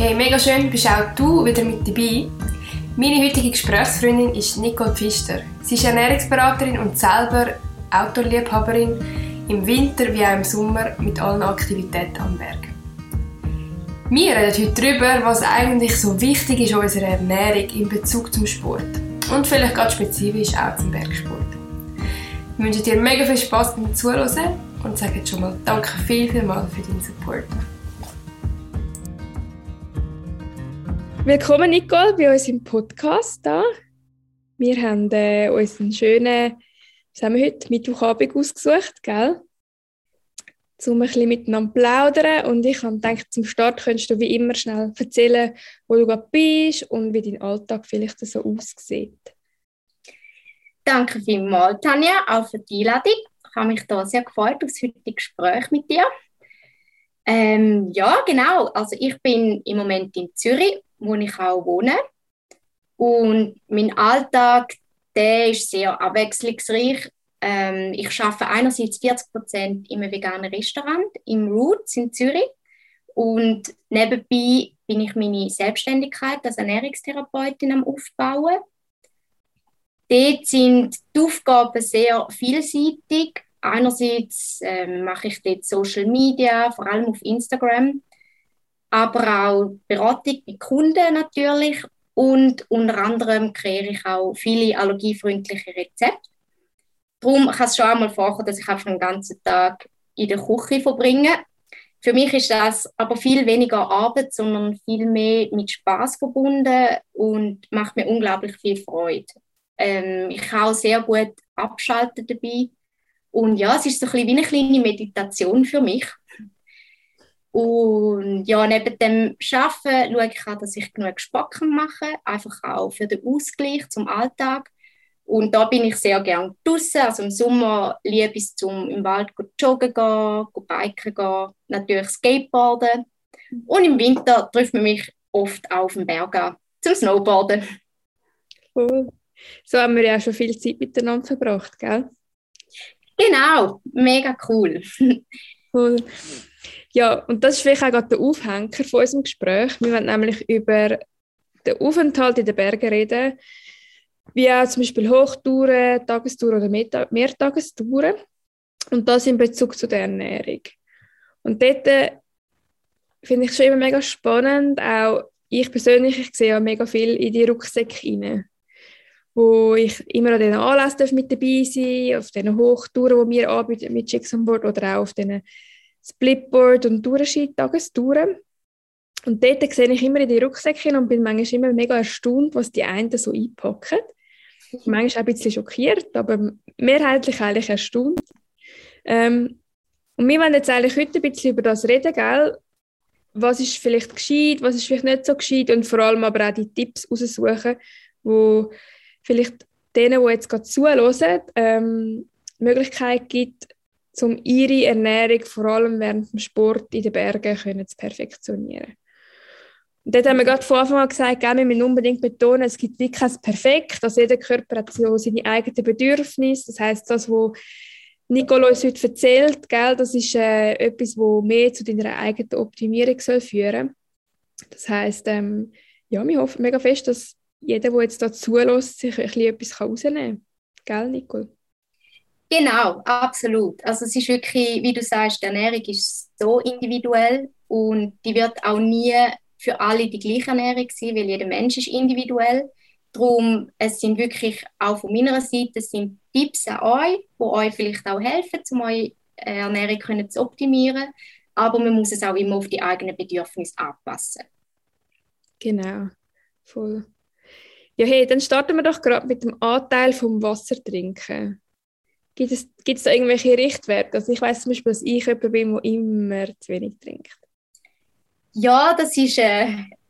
Hey, mega schön, bist auch du wieder mit dabei. Meine heutige Gesprächsfreundin ist Nicole Pfister. Sie ist Ernährungsberaterin und selber Outdoor-Liebhaberin im Winter wie auch im Sommer mit allen Aktivitäten am Berg. Wir reden heute darüber, was eigentlich so wichtig ist unserer Ernährung in Bezug zum Sport. Und vielleicht ganz spezifisch auch zum Bergsport. Ich wünsche dir mega viel Spaß beim Zuhören und sage jetzt schon mal danke viel, viel mal für deinen Support. Willkommen, Nicole, bei uns im Podcast. Da. Wir haben äh, uns einen schönen, was haben wir heute, Mittwochabend ausgesucht, gell? Um ein bisschen miteinander zu plaudern. Und ich gedacht, zum Start könntest du wie immer schnell erzählen, wo du gerade bist und wie dein Alltag vielleicht so aussieht. Danke vielmals, Tanja, auch für die Einladung. Ich habe mich da sehr gefreut auf das heutige Gespräch mit dir. Ähm, ja, genau. Also ich bin im Moment in Zürich wo ich auch wohne. Und mein Alltag, der ist sehr abwechslungsreich. Ähm, ich arbeite einerseits 40 Prozent einem veganen Restaurant im Roots in Zürich und nebenbei bin ich meine Selbstständigkeit als Ernährungstherapeutin am Aufbauen. Dort sind die Aufgaben sehr vielseitig. Einerseits ähm, mache ich dort Social Media, vor allem auf Instagram aber auch Beratung bei Kunden natürlich und unter anderem kreiere ich auch viele allergiefreundliche Rezepte. Darum kann es schon einmal vorkommen, dass ich einfach den ganzen Tag in der Küche verbringe. Für mich ist das aber viel weniger Arbeit, sondern viel mehr mit Spaß verbunden und macht mir unglaublich viel Freude. Ähm, ich kann auch sehr gut abschalten dabei. Und ja, es ist so ein bisschen wie eine kleine Meditation für mich. Und ja, neben dem Arbeiten schaue ich auch, dass ich genug Spacken mache, einfach auch für den Ausgleich zum Alltag. Und da bin ich sehr gerne draußen. Also im Sommer liebe ich es, zum im Wald zu joggen zu biken gehen, natürlich Skateboarden. Und im Winter trifft man mich oft auch auf dem Berg an, zum Snowboarden. Cool. So haben wir ja schon viel Zeit miteinander verbracht, gell? Genau, mega cool. Cool. Ja, und das ist vielleicht auch gerade der Aufhänger von unserem Gespräch. Wir wollen nämlich über den Aufenthalt in den Bergen reden, wie auch zum Beispiel Hochtouren, Tagestouren oder Mehrtagestouren. Und das in Bezug zu der Ernährung. Und dort äh, finde ich schon immer mega spannend, auch ich persönlich, ich sehe ja mega viel in die Rucksäcke rein, wo ich immer an diesen Anlässen mit dabei sein auf diesen Hochtouren, die wir anbieten mit Chicks on Board oder auch auf diesen Splitboard und Tourenski-Tagestouren. Und dort sehe ich immer in die Rucksäcke und bin manchmal immer mega erstaunt, was die einen so einpacken. Manchmal auch ein bisschen schockiert, aber mehrheitlich eigentlich erstaunt. Ähm, und wir wollen jetzt eigentlich heute ein bisschen über das reden, gell? Was ist vielleicht gescheit, was ist vielleicht nicht so gescheit und vor allem aber auch die Tipps raussuchen, wo vielleicht denen, die jetzt gerade zuhören, ähm, Möglichkeit gibt, um ihre Ernährung vor allem während dem Sport in den Bergen können zu perfektionieren. Und dort haben wir gerade von Anfang an gesagt, wir müssen unbedingt betonen, es gibt wirklich kein Perfekt, also jeder Körper hat so seine eigenen Bedürfnisse. Das heißt, das, was Nicole uns heute erzählt, gell, das ist äh, etwas, das mehr zu deiner eigenen Optimierung soll führen Das heißt, ähm, ja, wir hoffen mega fest, dass jeder, der jetzt dazu zulässt, sich ein bisschen etwas rausnehmen kann. Gell, Nicole? Genau, absolut. Also es ist wirklich, wie du sagst, die Ernährung ist so individuell und die wird auch nie für alle die gleiche Ernährung sein, weil jeder Mensch ist individuell. Darum, es sind wirklich auch von meiner Seite es sind Tipps an euch, die euch vielleicht auch helfen, um eure Ernährung können zu optimieren. Aber man muss es auch immer auf die eigenen Bedürfnisse anpassen. Genau, voll. Ja, hey, dann starten wir doch gerade mit dem Anteil vom Wassertrinken. Gibt es, gibt es da irgendwelche Richtwerte? Also ich weiß zum Beispiel, dass ich jemand bin, der immer zu wenig trinkt. Ja, das ist äh,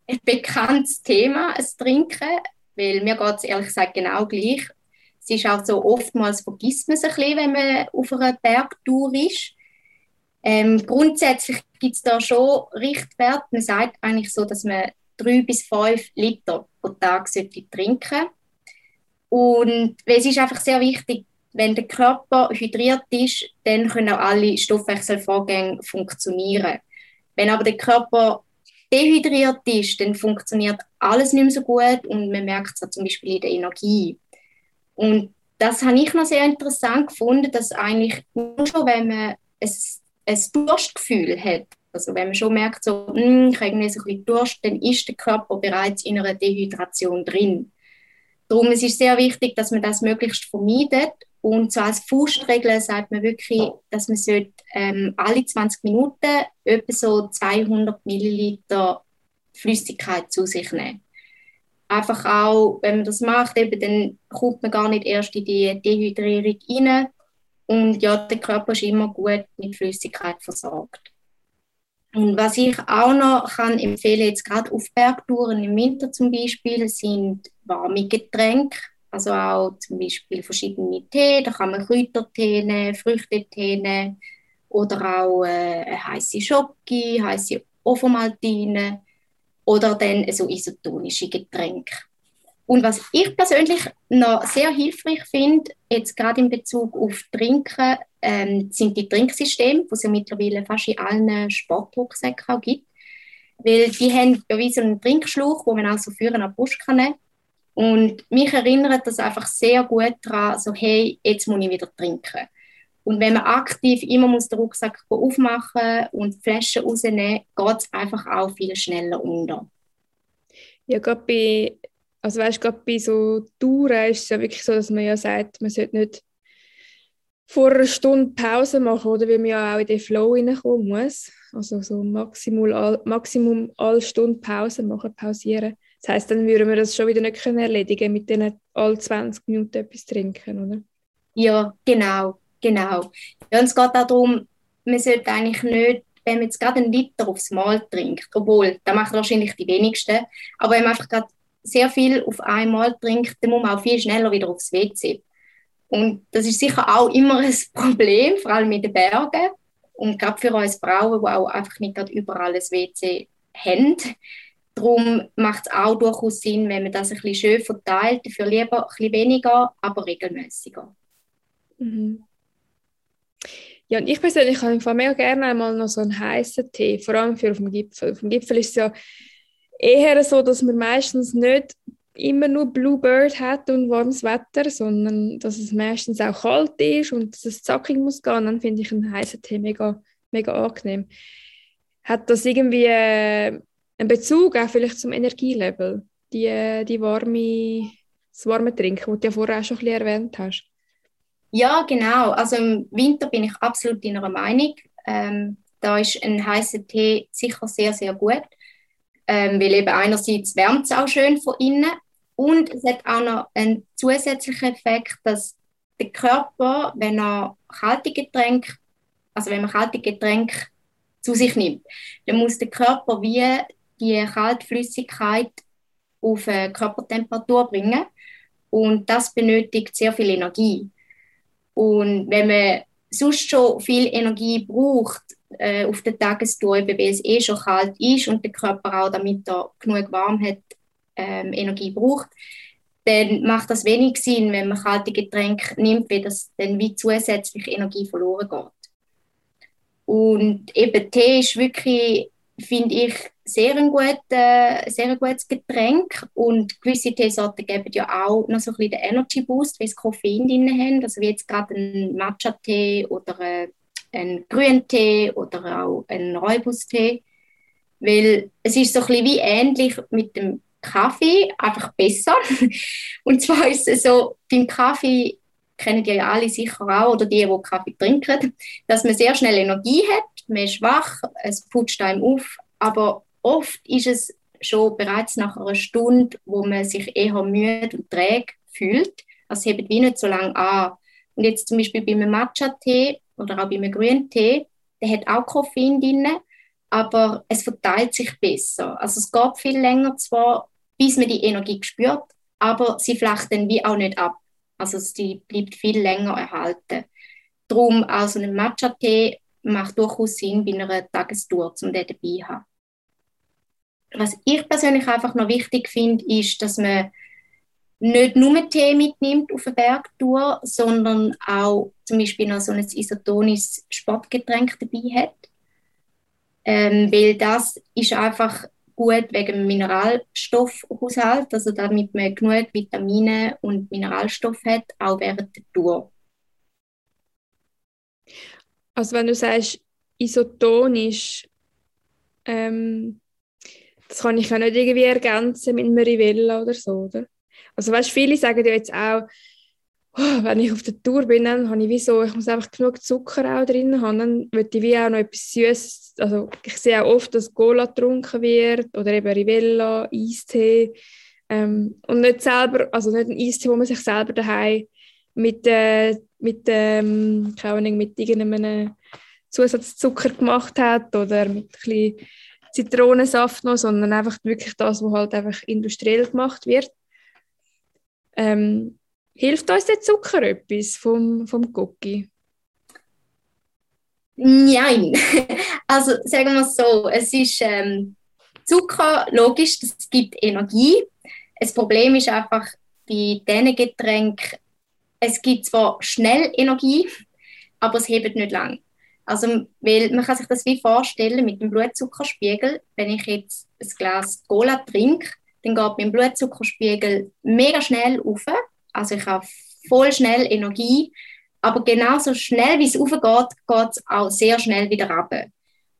ein bekanntes Thema, das Trinken, weil mir geht es ehrlich gesagt genau gleich. Es ist auch so, oftmals vergisst man es ein bisschen, wenn man auf einer Bergtour ist. Ähm, grundsätzlich gibt es da schon Richtwerte. Man sagt eigentlich so, dass man drei bis fünf Liter pro Tag sollte trinken Und es ist einfach sehr wichtig, wenn der Körper hydriert ist, dann können auch alle Stoffwechselvorgänge funktionieren. Wenn aber der Körper dehydriert ist, dann funktioniert alles nicht mehr so gut und man merkt es zum Beispiel in der Energie. Und das habe ich noch sehr interessant gefunden, dass eigentlich nur schon, wenn man ein, ein Durstgefühl hat, also wenn man schon merkt, so, hm, ich habe irgendwie so ein bisschen Durst, dann ist der Körper bereits in einer Dehydration drin. Darum ist es sehr wichtig, dass man das möglichst vermeidet. Und so als Faustregel sagt man wirklich, dass man sollte, ähm, alle 20 Minuten etwa so 200 Milliliter Flüssigkeit zu sich nehmen. Einfach auch, wenn man das macht, eben, dann kommt man gar nicht erst in die Dehydrierung rein. Und ja, der Körper ist immer gut mit Flüssigkeit versorgt. Und was ich auch noch kann empfehlen, jetzt gerade auf Bergtouren im Winter zum Beispiel, sind warme Getränke. Also auch zum Beispiel verschiedene Tee, da kann man Kräutertee nehmen, Früchtetee nehmen oder auch äh, heiße Schoki, heiße Ovomaltine oder dann so isotonische Getränke. Und was ich persönlich noch sehr hilfreich finde, jetzt gerade in Bezug auf Trinken, ähm, sind die Trinksysteme, die es ja mittlerweile fast in allen Sportrucksäcken gibt. Weil die haben ja wie so einen Trinkschlauch, wo man auch so führen an die Brust kann. Und mich erinnert das einfach sehr gut daran, so hey, jetzt muss ich wieder trinken. Und wenn man aktiv immer muss den Rucksack aufmachen und die Flaschen rausnehmen, geht es einfach auch viel schneller unter. Ja, gerade bei also weißt, gerade bei so Touren ist es ja wirklich so, dass man ja sagt, man sollte nicht vor einer Stunde Pause machen, oder weil man ja auch in den Flow reinkommen muss. Also so Maximum, all, Maximum alle Stunden Pause machen, pausieren. Das heisst, dann würden wir das schon wieder nicht können erledigen mit denen alle 20 Minuten etwas trinken, oder? Ja, genau, genau. Ja, und es geht auch darum, man sollte eigentlich nicht, wenn man jetzt gerade einen Liter aufs Mal trinkt, obwohl, da machen wahrscheinlich die wenigsten, aber wenn man einfach gerade sehr viel auf einmal trinkt, dann muss man auch viel schneller wieder aufs WC. Und das ist sicher auch immer ein Problem, vor allem in den Bergen. Und gerade für uns Frauen, die auch einfach nicht gerade überall ein WC haben. Darum macht es auch durchaus Sinn, wenn man das ein bisschen schön verteilt, dafür lieber ein bisschen weniger, aber regelmäßiger. Mhm. Ja, und ich persönlich habe mega gerne einmal noch so einen heißen Tee, vor allem für auf dem Gipfel. Auf dem Gipfel ist es ja eher so, dass man meistens nicht immer nur Bluebird hat und warmes Wetter, sondern dass es meistens auch kalt ist und dass es zackig muss gehen. Dann finde ich einen heißen Tee mega, mega angenehm. Hat das irgendwie äh, einen Bezug auch vielleicht zum Energielevel? Die, äh, die warme, das warme Trinken, das du ja vorher auch schon ein bisschen erwähnt hast. Ja, genau. Also im Winter bin ich absolut deiner Meinung. Ähm, da ist ein heißer Tee sicher sehr, sehr gut ähm, weil eben einerseits wärmt es auch schön von innen und es hat auch noch einen zusätzlichen Effekt, dass der Körper, wenn er kalte Getränke, also wenn man kalte Getränke zu sich nimmt, dann muss der Körper wie die Kaltflüssigkeit auf eine Körpertemperatur bringen und das benötigt sehr viel Energie. Und wenn man sonst schon viel Energie braucht, äh, auf der Tagestour, weil es eh schon kalt ist und der Körper auch, damit er genug warm hat, ähm, Energie braucht, dann macht das wenig Sinn, wenn man kalte Getränke nimmt, weil das dann wie zusätzlich Energie verloren geht. Und eben Tee ist wirklich, finde ich, sehr ein, gut, äh, sehr ein gutes Getränk. Und gewisse Teesorten geben ja auch noch so ein bisschen den Energy Boost, weil sie Koffein drin haben, also wie jetzt gerade ein Matcha-Tee oder äh, einen Grüntee oder auch einen Räubustee, weil es ist so ein bisschen wie ähnlich mit dem Kaffee, einfach besser. Und zwar ist es so, beim Kaffee kennen die ja alle sicher auch, oder die, die Kaffee trinken, dass man sehr schnell Energie hat, man ist wach, es putscht einem auf, aber oft ist es schon bereits nach einer Stunde, wo man sich eher müde und träge fühlt. Also es hebt wie nicht so lange an. Und jetzt zum Beispiel beim Matcha-Tee oder auch bei einem grünen Tee, der hat auch Koffein drin, aber es verteilt sich besser. Also es geht viel länger zwar, bis man die Energie spürt, aber sie flacht dann wie auch nicht ab. Also sie bleibt viel länger erhalten. Darum auch so ein Matcha-Tee macht durchaus Sinn bei einer Tagestour, um den dabei zu haben. Was ich persönlich einfach noch wichtig finde, ist, dass man nicht nur Tee mitnimmt auf eine Bergtour, sondern auch zum Beispiel noch so ein isotonisches Sportgetränk dabei hat. Ähm, weil das ist einfach gut wegen Mineralstoffhaushalt, also damit man genug Vitamine und Mineralstoffe hat, auch während der Tour. Also wenn du sagst, isotonisch, ähm, das kann ich auch nicht irgendwie ergänzen mit einer Rivella oder so, oder? Also weißt, viele sagen ja jetzt auch, wenn ich auf der Tour bin, dann habe ich wie so, ich muss einfach genug Zucker auch drin haben, dann möchte ich wie auch noch etwas Süßes, also ich sehe auch oft, dass Cola getrunken wird oder eben Rivella, Eistee ähm, und nicht selber, also nicht ein Eistee, wo man sich selber daheim mit, äh, mit, ähm, keine Ahnung, mit irgendeinem Zusatzzucker gemacht hat oder mit ein bisschen Zitronensaft noch, sondern einfach wirklich das, was halt einfach industriell gemacht wird. Ähm, hilft uns der Zucker etwas vom, vom Cookie? Nein, also sagen wir es so, es ist ähm, Zucker, logisch, das gibt Energie. Das Problem ist einfach bei diesen Getränken, es gibt zwar schnell Energie, aber es hebt nicht lang. Also, weil man kann sich das wie vorstellen mit dem Blutzuckerspiegel. Wenn ich jetzt ein Glas Cola trinke, dann geht mein Blutzuckerspiegel mega schnell auf. Also ich habe voll schnell Energie. Aber genauso schnell wie es aufgeht, geht es auch sehr schnell wieder runter.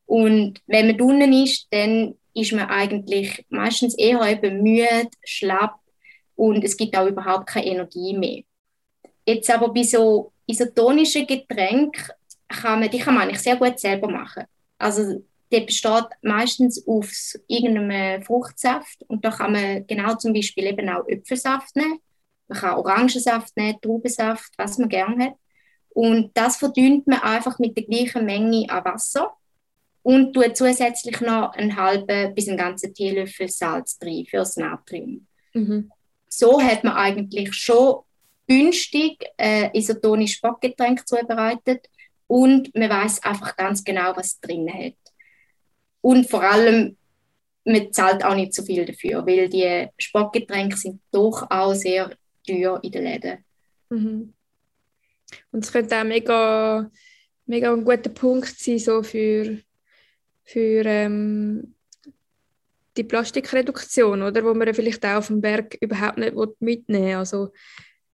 Und wenn man unten ist, dann ist man eigentlich meistens eher eben müde, schlapp und es gibt auch überhaupt keine Energie mehr. Jetzt aber bei so isotonischen Getränken kann man, die kann man eigentlich sehr gut selber machen. Also der besteht meistens aus irgendeinem Fruchtsaft und da kann man genau zum Beispiel eben auch Äpfelsaft nehmen. Man kann Orangensaft nehmen, Traubensaft, was man gerne hat. Und das verdünnt man einfach mit der gleichen Menge an Wasser und tut zusätzlich noch einen halben bis einen ganzen Teelöffel Salz drin für das Natrium. Mhm. So hat man eigentlich schon günstig äh, isotonisches Sportgetränk zubereitet und man weiß einfach ganz genau, was drin hat. Und vor allem, man zahlt auch nicht so viel dafür, weil die Sportgetränke sind doch auch sehr teuer in den Läden. Mhm. Und es könnte auch mega, mega ein guter Punkt sein so für, für ähm, die Plastikreduktion, oder? wo man vielleicht auch auf dem Berg überhaupt nicht mitnehmen will. Also,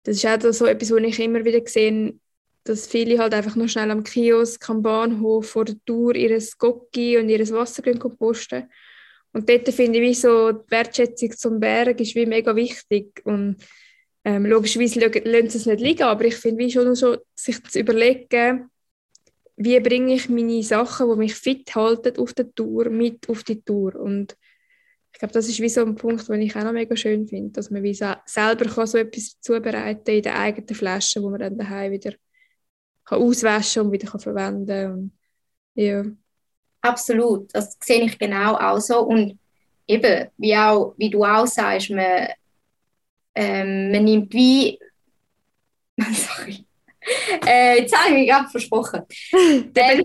das ist auch so etwas, was ich immer wieder sehe, dass viele halt einfach noch schnell am Kiosk, am Bahnhof vor der Tour ihr Gocki und ihr Wasser posten. Und dort finde ich, wie so die Wertschätzung zum Berg ist wie mega wichtig. Und ähm, logischerweise lassen sie es nicht liegen, aber ich finde, wie schon so, sich zu überlegen, wie bringe ich meine Sachen, die mich fit halten auf der Tour, mit auf die Tour. Und ich glaube, das ist wie so ein Punkt, den ich auch noch mega schön finde, dass man wie selber kann so etwas zubereiten in der eigenen Flasche, wo man dann daheim wieder kann auswaschen und wieder kann verwenden kann. Ja. Absolut, das sehe ich genau auch so. Und eben, wie, auch, wie du auch sagst, man, ähm, man nimmt wie. Sorry. Äh, jetzt habe ich mich gerade versprochen. ähm,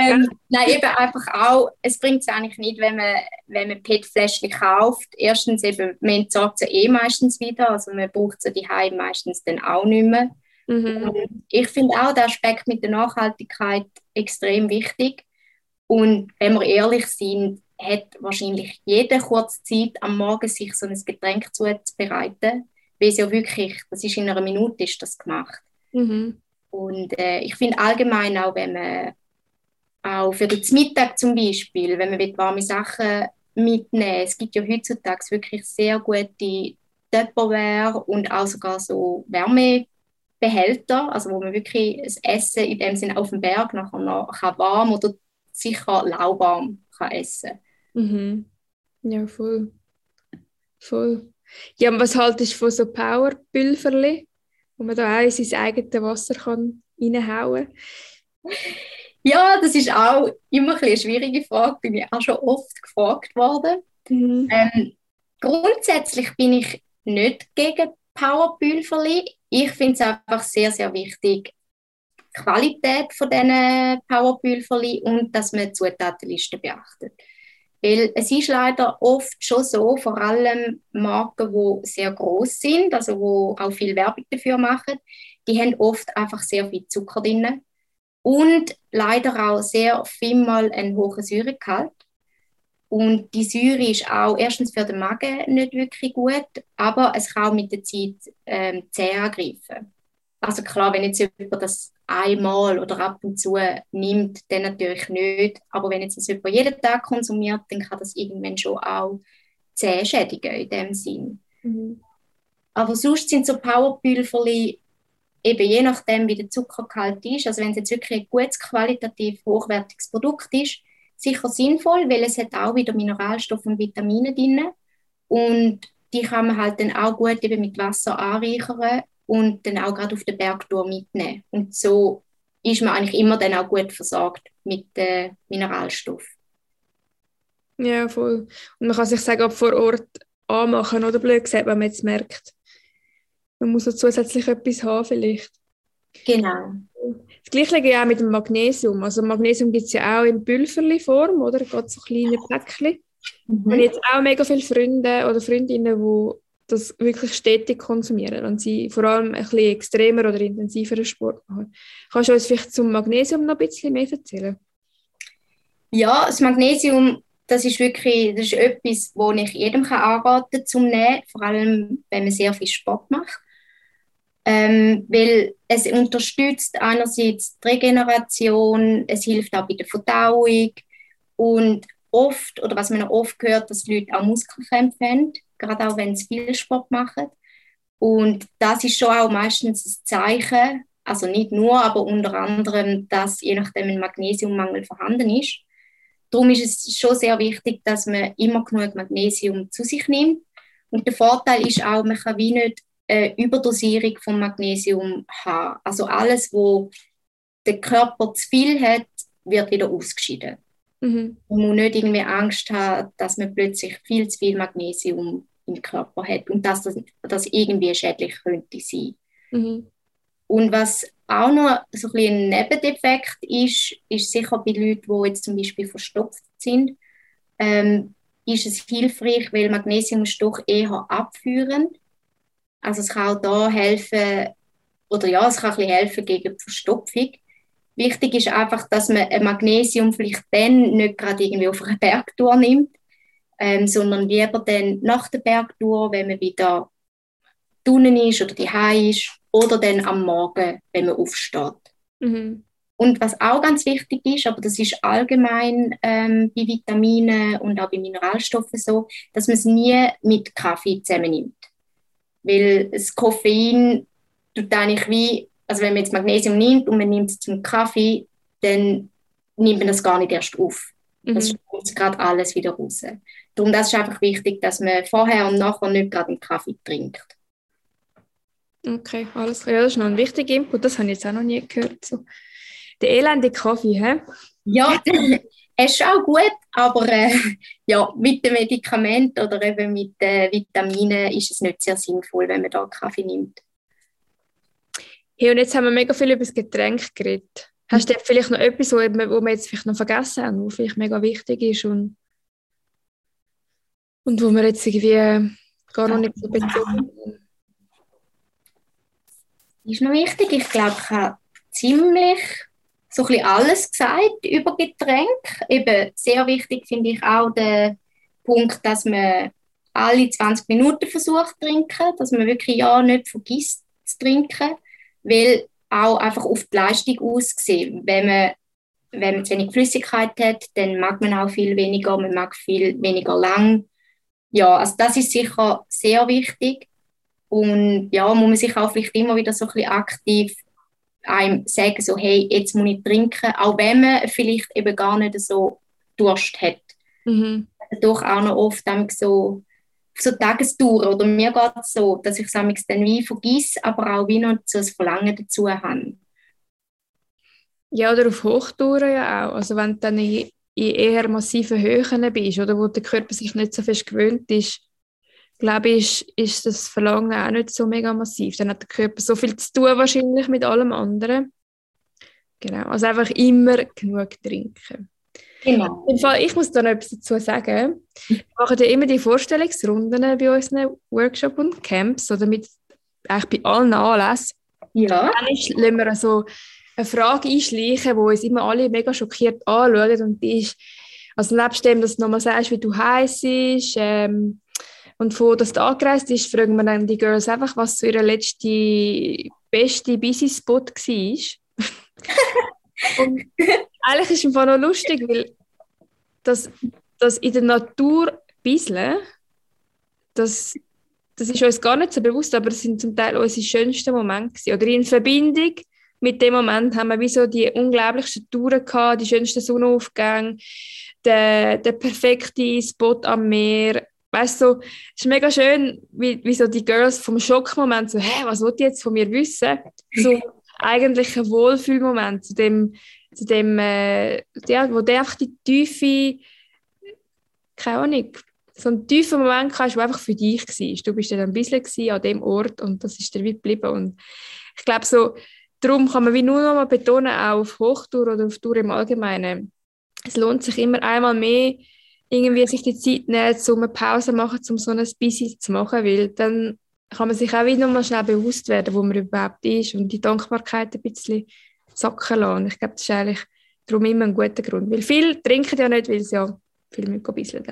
ähm, nein, eben einfach auch, es bringt es eigentlich nicht, wenn man, wenn man PET-Fläschchen kauft. Erstens eben, man entsorgt sie eh meistens wieder, also man braucht sie die meistens dann auch nicht mehr. Mhm. Ich finde auch den Aspekt mit der Nachhaltigkeit extrem wichtig. Und wenn wir ehrlich sind, hat wahrscheinlich jeder kurz Zeit, am Morgen sich so ein Getränk zuzubereiten. Weil es ja wirklich, das ist in einer Minute ist das gemacht. Mhm. Und äh, ich finde allgemein auch, wenn man auch für den Mittag zum Beispiel, wenn man warme Sachen mitnehmen es gibt ja heutzutage wirklich sehr gute Tupperware und auch sogar so Wärme Behälter, also wo man wirklich das Essen in dem Sinne auf dem Berg nachher noch kann warm oder sicher lauwarm kann essen. Mhm. Ja, voll. Voll. Ja, und was haltest du von so Powerpülverli, wo man da auch in sein eigenes Wasser kann reinhauen kann? Ja, das ist auch immer eine schwierige Frage, bin ich auch schon oft gefragt worden. Mhm. Ähm, grundsätzlich bin ich nicht gegen Powerpülverli ich finde es einfach sehr, sehr wichtig, die Qualität von diesen Powerpülverli und dass man die Zutatenliste beachtet. Weil es ist leider oft schon so, vor allem Marken, die sehr groß sind, also wo auch viel Werbung dafür machen, die haben oft einfach sehr viel Zucker drin und leider auch sehr viel mal einen hohen Säuregehalt. Und die Säure ist auch erstens für den Magen nicht wirklich gut, aber es kann auch mit der Zeit ähm, zäh angreifen. Also klar, wenn jetzt jemand das einmal oder ab und zu nimmt, dann natürlich nicht. Aber wenn jetzt das jemand jeden Tag konsumiert, dann kann das irgendwann schon auch zäh schädigen in dem Sinn. Mhm. Aber sonst sind so Powerpülverli eben je nachdem, wie der Zuckergehalt ist, also wenn es jetzt wirklich ein gutes, qualitativ hochwertiges Produkt ist, sicher sinnvoll, weil es hat auch wieder Mineralstoffe und Vitamine drin und die kann man halt dann auch gut eben mit Wasser anreichern und dann auch gerade auf der Bergtour mitnehmen. Und so ist man eigentlich immer dann auch gut versorgt mit äh, Mineralstoffen. Ja, voll. Und man kann sich sagen, ob vor Ort anmachen oder blöd gesagt, wenn man jetzt merkt, man muss noch zusätzlich etwas haben vielleicht. Genau. Das Gleiche ja auch mit dem Magnesium. Also Magnesium gibt es ja auch in Pülferli-Form, oder? Es geht so kleine Päckchen. Mhm. Und jetzt auch mega viele Freunde oder Freundinnen, die das wirklich stetig konsumieren und sie vor allem ein bisschen extremer oder intensiveren Sport machen. Kannst du uns vielleicht zum Magnesium noch ein bisschen mehr erzählen? Ja, das Magnesium, das ist wirklich das ist etwas, wo ich jedem kann anraten zum Nehmen, vor allem wenn man sehr viel Sport macht ähm, weil es unterstützt einerseits die Regeneration, es hilft auch bei der Verdauung und oft, oder was man oft hört, dass Leute auch Muskelkrämpfe haben, gerade auch wenn sie viel Sport machen. Und das ist schon auch meistens ein Zeichen, also nicht nur, aber unter anderem, dass je nachdem ein Magnesiummangel vorhanden ist. Darum ist es schon sehr wichtig, dass man immer genug Magnesium zu sich nimmt. Und der Vorteil ist auch, man kann wie nicht äh, Überdosierung von Magnesium haben. Also alles, wo der Körper zu viel hat, wird wieder ausgeschieden. Mhm. Man muss nicht irgendwie Angst haben, dass man plötzlich viel zu viel Magnesium im Körper hat und dass das, das irgendwie schädlich könnte sein. Mhm. Und was auch noch so ein, ein Nebendefekt ist, ist sicher bei Leuten, die jetzt zum Beispiel verstopft sind, ähm, ist es hilfreich, weil Magnesium ist doch eher abführend. Also es kann auch da helfen, oder ja, es kann ein bisschen helfen gegen die Verstopfung. Wichtig ist einfach, dass man ein Magnesium vielleicht dann nicht gerade irgendwie auf einer Bergtour nimmt, ähm, sondern lieber dann nach der Bergtour, wenn man wieder drinnen ist oder die ist, oder dann am Morgen, wenn man aufsteht. Mhm. Und was auch ganz wichtig ist, aber das ist allgemein ähm, bei Vitaminen und auch bei Mineralstoffen so, dass man es nie mit Kaffee zusammennimmt. Weil das Koffein tut eigentlich wie, also wenn man jetzt Magnesium nimmt und man nimmt es zum Kaffee, dann nimmt man das gar nicht erst auf. Mhm. Das kommt gerade alles wieder raus. Darum das ist einfach wichtig, dass man vorher und nachher nicht gerade einen Kaffee trinkt. Okay, alles klar. Ja, das ist noch ein wichtiger Input, das habe ich jetzt auch noch nie gehört. So. Der elende Kaffee, hä? Ja, Es ist auch gut, aber äh, ja, mit dem Medikament oder eben mit äh, Vitaminen ist es nicht sehr sinnvoll, wenn man da Kaffee nimmt. Hey, und jetzt haben wir mega viel über das Getränk geredet. Hast du vielleicht noch etwas, wo wir jetzt vielleicht noch vergessen haben, was vielleicht mega wichtig ist und, und wo wir jetzt irgendwie gar noch nicht so bezogen haben? Ist noch wichtig. Ich glaube, ich habe ziemlich so ein bisschen alles gesagt über Getränke. Eben sehr wichtig finde ich auch der Punkt, dass man alle 20 Minuten versucht zu trinken, dass man wirklich ja nicht vergisst zu trinken, weil auch einfach auf die Leistung ausgesehen, wenn man wenn man zu wenig Flüssigkeit hat, dann mag man auch viel weniger, man mag viel weniger lang. Ja, also das ist sicher sehr wichtig und ja, muss man sich auch vielleicht immer wieder so ein bisschen aktiv einem sagen, so, hey, jetzt muss ich trinken, auch wenn man vielleicht eben gar nicht so Durst hat. Mhm. Doch auch noch oft so so Tagestouren oder mir geht es so, dass ich es dann wie vergesse, aber auch wie noch so ein Verlangen dazu habe. Ja, oder auf Hochtouren ja auch. Also wenn du dann in, eher massiven Höhen bist oder wo der Körper sich nicht so fest gewöhnt ist, glaube ich, ist, das Verlangen auch nicht so mega massiv. Dann hat der Körper so viel zu tun wahrscheinlich mit allem anderen. Genau, also einfach immer genug trinken. Genau. Im Fall, ich muss da noch etwas dazu sagen. Wir machen ja immer die Vorstellungsrunden bei unseren Workshops und Camps oder mit eigentlich bei allen Anlässen. Ja. Dann lassen wir so eine Frage einschleichen, die uns immer alle mega schockiert anschauen und die ist, Also nebst dem, dass du nochmal sagst, wie du heiß ist ähm, und von dass du angereist bist, fragen wir dann die Girls einfach, was so ihre letzte beste Busy-Spot war. und eigentlich ist es einfach noch lustig, weil das, das in der Natur bisseln, das, das ist uns gar nicht so bewusst, aber es sind zum Teil unsere schönsten Momente gewesen. Oder in Verbindung mit dem Moment haben wir wie so die unglaublichsten Touren gehabt, die schönsten Sonnenaufgänge, der, der perfekte Spot am Meer. Weißt du, es ist mega schön, wie, wie so die Girls vom Schockmoment so, hä, was wollt ihr jetzt von mir wissen? So eigentlich ein Wohlfühlmoment, zu dem, zu dem äh, ja, wo der einfach die tiefe, keine Ahnung, so einen tiefen Moment hast, der einfach für dich war. Du bist dann ein bisschen an dem Ort und das ist dir wie geblieben. Und ich glaube, so, darum kann man wie nur noch mal betonen, auch auf Hochtour oder auf Tour im Allgemeinen, es lohnt sich immer einmal mehr, irgendwie sich die Zeit nehmen, um eine Pause zu machen, um so ein Busy zu machen, weil dann kann man sich auch wieder mal schnell bewusst werden, wo man überhaupt ist und die Dankbarkeit ein bisschen sacken lassen. Ich glaube, das ist eigentlich darum immer ein guter Grund, weil viele trinken ja nicht, weil sie ja viel mit ein bisschen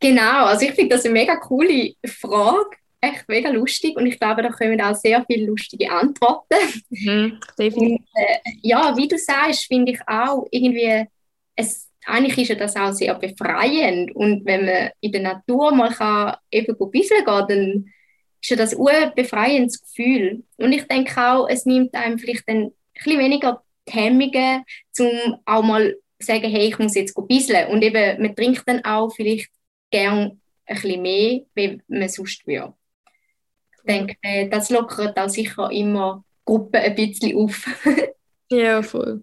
Genau, also ich finde das eine mega coole Frage, echt mega lustig und ich glaube, da kommen auch sehr viele lustige Antworten. Mhm, definitiv. Und, äh, ja, wie du sagst, finde ich auch irgendwie, es, eigentlich ist ja das auch sehr befreiend und wenn man in der Natur mal kann, eben ein bisschen gehen dann ist ja das ein befreiendes Gefühl. Und ich denke auch, es nimmt einem vielleicht ein bisschen weniger die Hemmungen, um auch mal zu sagen, hey, ich muss jetzt ein bisschen. Und eben, man trinkt dann auch vielleicht gern ein bisschen mehr, wie man sonst würde. Denke, äh, das lockert auch sicher immer Gruppen ein bisschen auf. ja, voll.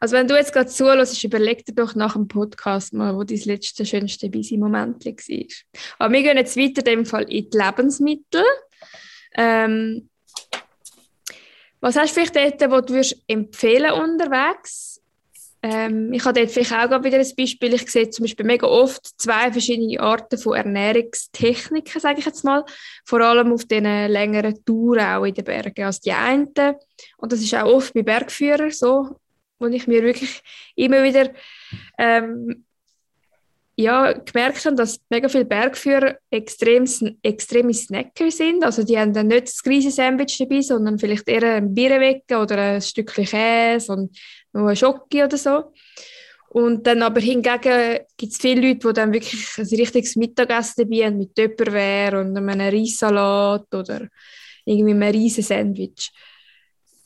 Also wenn du jetzt gerade zuhörst, überleg dir doch nach dem Podcast mal, wo dein letzte, schönste busy Moment war. Aber wir gehen jetzt weiter in dem Fall in die Lebensmittel. Ähm, was hast du vielleicht dort, wo du würdest empfehlen unterwegs? Ähm, ich habe dort vielleicht auch wieder ein Beispiel. Ich sehe zum Beispiel mega oft zwei verschiedene Arten von Ernährungstechniken, sage ich jetzt mal. Vor allem auf diesen längeren Touren auch in den Bergen. Also die einen, und das ist auch oft bei Bergführern so, wo ich mir wirklich immer wieder ähm, ja, gemerkt habe, dass mega viele Bergführer extrem, extreme Snacker sind. Also die haben dann nicht das Riesen-Sandwich dabei, sondern vielleicht eher ein Bierenwecken oder ein Stückchen Käse und noch ein Schocke oder so. Und dann aber hingegen gibt es viele Leute, die dann wirklich ein richtiges Mittagessen dabei haben mit Töpperwehr und einem Reissalat oder irgendwie einem Riesen-Sandwich.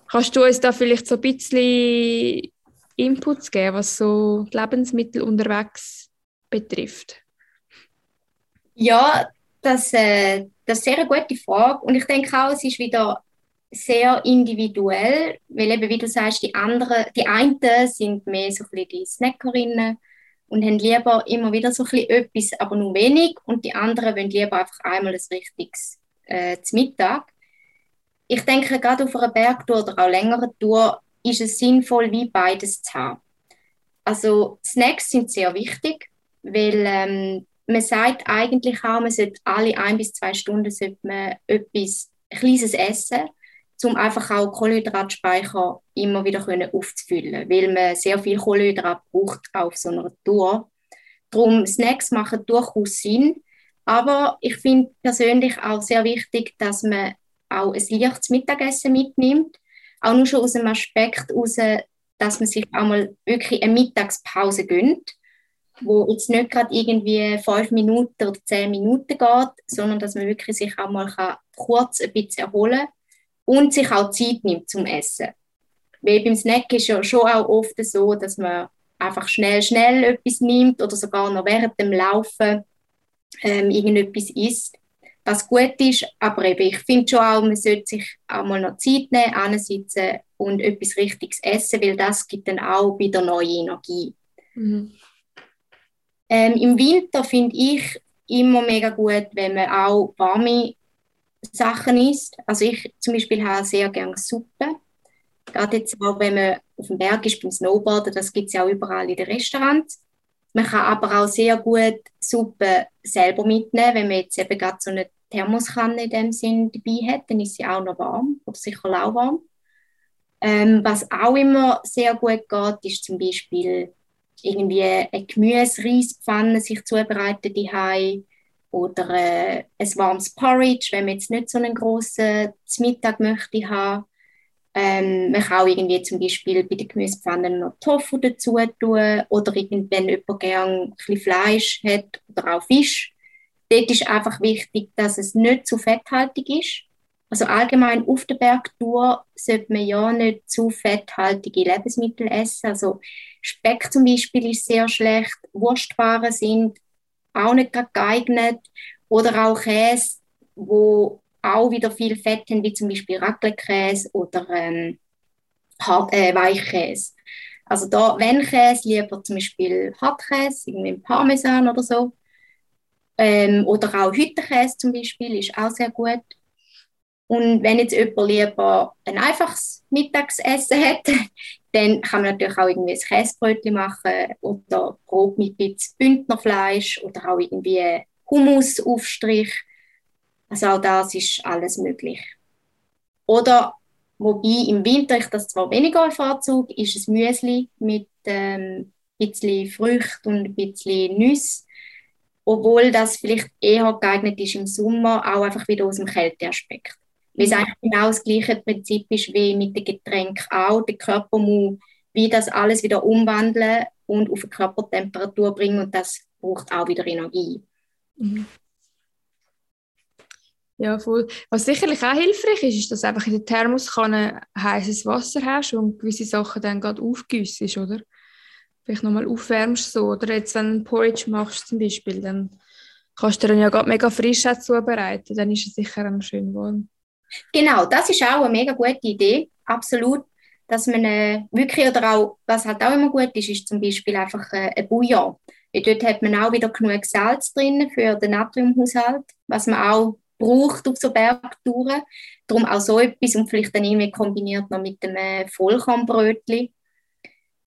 Kannst du uns da vielleicht so ein bisschen Inputs geben, was so Lebensmittel unterwegs betrifft? Ja, das, äh, das ist sehr eine gute Frage. Und ich denke auch, es ist wieder sehr individuell, weil eben, wie du sagst, die anderen, die einen sind mehr so ein bisschen die Snackerinnen und haben lieber immer wieder so ein bisschen etwas, aber nur wenig und die anderen wollen lieber einfach einmal ein richtiges äh, Mittag. Ich denke, gerade auf einer Bergtour oder auch längeren Tour ist es sinnvoll, wie beides zu haben. Also Snacks sind sehr wichtig, weil ähm, man sagt eigentlich auch, man sollte alle ein bis zwei Stunden sollte man etwas Kleines essen, um einfach auch Kohlenhydratspeicher immer wieder können aufzufüllen, weil man sehr viel Kohlenhydrat braucht auf so einer Tour. Darum Snacks machen durchaus Sinn, aber ich finde persönlich auch sehr wichtig, dass man auch ein leichtes Mittagessen mitnimmt, auch nur schon aus dem Aspekt heraus, dass man sich auch mal wirklich eine Mittagspause gönnt, wo jetzt nicht gerade irgendwie fünf Minuten oder zehn Minuten geht, sondern dass man wirklich sich auch mal kurz ein bisschen erholen kann und sich auch Zeit nimmt zum Essen. Weil beim Snack ist ja schon auch oft so, dass man einfach schnell, schnell etwas nimmt oder sogar noch während dem Laufen ähm, irgendetwas isst, was gut ist. Aber eben, ich finde schon auch, man sollte sich auch mal noch Zeit nehmen, ansitzen und etwas Richtiges essen, weil das gibt dann auch wieder neue Energie. Mhm. Ähm, Im Winter finde ich immer mega gut, wenn man auch warme Sachen isst. Also ich zum Beispiel habe sehr gerne Suppe. Gerade jetzt auch, wenn man auf dem Berg ist beim Snowboarden, das gibt es ja auch überall in den Restaurants. Man kann aber auch sehr gut Suppe selber mitnehmen, wenn man jetzt eben gerade so eine Thermoskanne in dem Sinn dabei hat, dann ist sie auch noch warm oder sicher lauwarm. Ähm, was auch immer sehr gut geht, ist zum Beispiel irgendwie eine Gemüsereispfanne sich zubereiten die oder äh, ein warmes Porridge, wenn man jetzt nicht so einen grossen Mittag möchte haben. Ähm, man kann auch irgendwie zum Beispiel bei den Gemüsepfannen noch Tofu dazu tun oder wenn jemand gerne Fleisch hat oder auch Fisch. Dort ist einfach wichtig, dass es nicht zu fetthaltig ist. Also allgemein auf der Bergtour sollte man ja nicht zu fetthaltige Lebensmittel essen. Also Speck zum Beispiel ist sehr schlecht, Wurstwaren sind auch nicht geeignet oder auch Käse, wo auch wieder viel Fett haben, wie zum Beispiel Raclette-Käse oder ähm, äh, Weichkäse. Also da, wenn Käse, lieber zum Beispiel Hartkäse, irgendwie Parmesan oder so. Ähm, oder auch Hüttenkäse zum Beispiel ist auch sehr gut. Und wenn jetzt jemand lieber ein einfaches Mittagsessen hat, dann kann man natürlich auch irgendwie ein Käsebrötchen machen oder Brot mit ein bisschen Bündnerfleisch oder auch irgendwie Hummusaufstrich. Also auch das ist alles möglich. Oder, wobei im Winter ich das zwar weniger bevorzuge, ist es Müsli mit ähm, ein bisschen Früchten und ein bisschen Nüsse. Obwohl das vielleicht eher geeignet ist im Sommer, auch einfach wieder aus dem Kälteaspekt. Weil es eigentlich genau das gleiche Prinzip ist wie mit dem Getränk auch. Der Körper muss wie das alles wieder umwandeln und auf eine Körpertemperatur bringen und das braucht auch wieder Energie. Mhm. Ja, voll. Was sicherlich auch hilfreich ist, ist, dass du einfach in der Thermoskanne heißes Wasser hast und gewisse Sachen dann gerade aufgüssest, oder? Vielleicht nochmal aufwärmst so. Oder jetzt, wenn du Porridge machst zum Beispiel, dann kannst du dann ja gerade mega frisch zubereiten. Dann ist es sicher auch schön warm. Genau, das ist auch eine mega gute Idee. Absolut. Dass man äh, wirklich, oder auch, was halt auch immer gut ist, ist zum Beispiel einfach äh, ein Bouillon. Weil dort hat man auch wieder genug Salz drin für den Natriumhaushalt, was man auch braucht auf so Bergtouren. Darum auch so etwas und vielleicht dann irgendwie kombiniert noch mit dem äh, Vollkornbrötchen.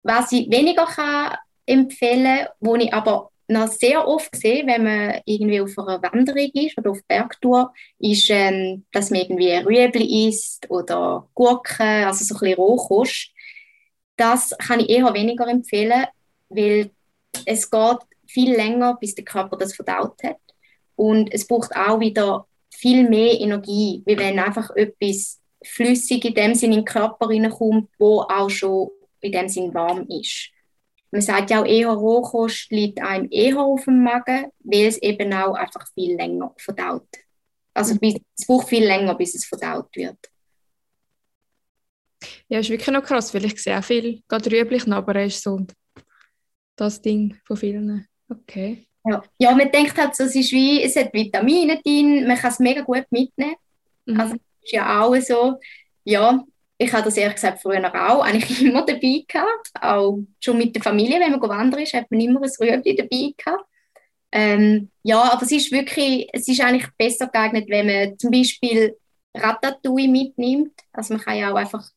Was ich weniger kann empfehlen, wo ich aber noch sehr oft sehe, wenn man irgendwie auf einer Wanderung ist oder auf Bergtour, ist, ähm, dass man irgendwie Rüebli isst oder Gurken, also so ein bisschen Rohkost. Das kann ich eher weniger empfehlen, weil es geht viel länger, bis der Körper das verdaut hat. Und es braucht auch wieder viel mehr Energie, wie wenn einfach etwas flüssig in dem Sinn in den Körper reinkommt, wo auch schon in dem Sinn warm ist. Man sagt ja auch eher, Rohkost liegt einem eher auf dem Magen, weil es eben auch einfach viel länger verdaut. Also mhm. es braucht viel länger, bis es verdaut wird. Ja, ist wirklich noch krass, weil ich sehe auch viel, gerade Rüebli-Knabber ist so das Ding von vielen. Okay. Ja. ja, man denkt halt, es ist wie, es hat Vitamine drin, man kann es mega gut mitnehmen. Mhm. Also ist ja auch so, ja, ich habe das ehrlich gesagt früher auch eigentlich immer dabei gehabt, auch schon mit der Familie, wenn man wandern ist, hat man immer ein Rüebli dabei gehabt. Ähm, ja, aber es ist wirklich, es ist eigentlich besser geeignet, wenn man zum Beispiel Ratatouille mitnimmt. Also man kann ja auch einfach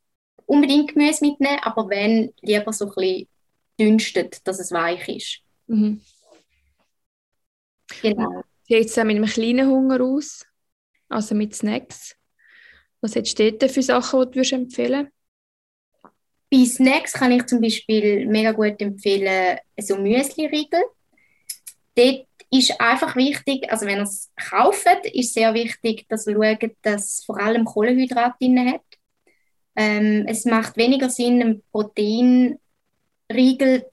unbedingt Gemüse mitnehmen, aber wenn, lieber so ein bisschen dünstet, dass es weich ist. Mhm. Genau. Sieht es mit einem kleinen Hunger aus? Also mit Snacks? Was hättest du dort für Sachen, die du empfehlen Bei Snacks kann ich zum Beispiel mega gut empfehlen, so Müsli-Riegel. Dort ist einfach wichtig, also wenn ihr es kauft, ist sehr wichtig, dass ihr schaut, dass es vor allem Kohlenhydrat drin hat. Ähm, es macht weniger Sinn, einen Proteinriegel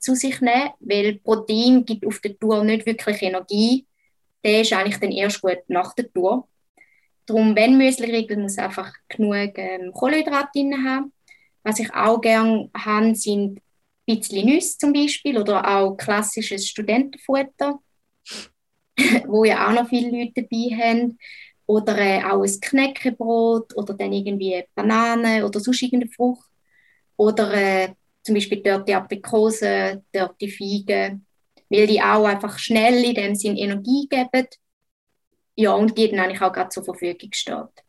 zu sich zu nehmen, weil Protein gibt auf der Tour nicht wirklich Energie der ist eigentlich dann erst gut nach der Tour. Darum, wenn Müsli-Riegel, muss einfach genug ähm, Kohlenhydrate drin haben. Was ich auch gerne habe, sind ein bisschen Nüsse zum Beispiel oder auch klassisches Studentenfutter, wo ja auch noch viele Leute dabei haben. Oder äh, auch ein Knäckebrot oder dann irgendwie Banane oder sonst irgendeine Frucht. Oder äh, zum Beispiel dort die Aprikosen, dort die Feigen weil die auch einfach schnell in dem Sinn Energie geben. Ja, und die dann eigentlich auch gerade zur Verfügung steht.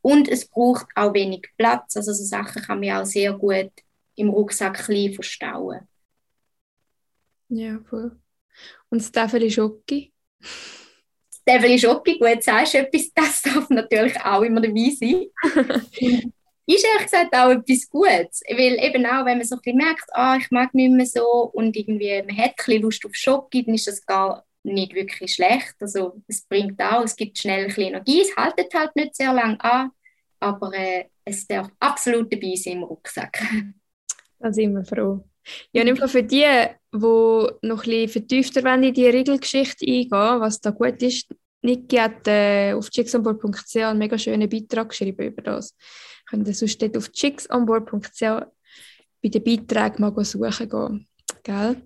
Und es braucht auch wenig Platz, also so Sachen kann man auch sehr gut im Rucksack klein verstauen. Ja, cool. Und das Tafel Schoki? Das Tafel Schoki, gut, sagst du etwas, das darf natürlich auch immer dabei sein. ist ehrlich gesagt auch etwas Gutes. Weil eben auch, wenn man so ein bisschen merkt, ah, ich mag nicht mehr so und irgendwie man hat ein bisschen Lust auf Schoki, dann ist das gar nicht wirklich schlecht. Also es bringt auch, es gibt schnell ein bisschen Energie, es haltet halt nicht sehr lange an, aber äh, es darf absolut dabei sein im Rucksack. Da sind wir froh. Ja, und für die, die noch ein bisschen vertiefter in die Regelgeschichte eingehen, was da gut ist, Niki hat äh, auf chicksonboard.ch einen mega schönen Beitrag geschrieben über das. Könnt ihr sonst dort auf chicksonboard.ch bei den Beiträgen mal suchen gehen. Gell?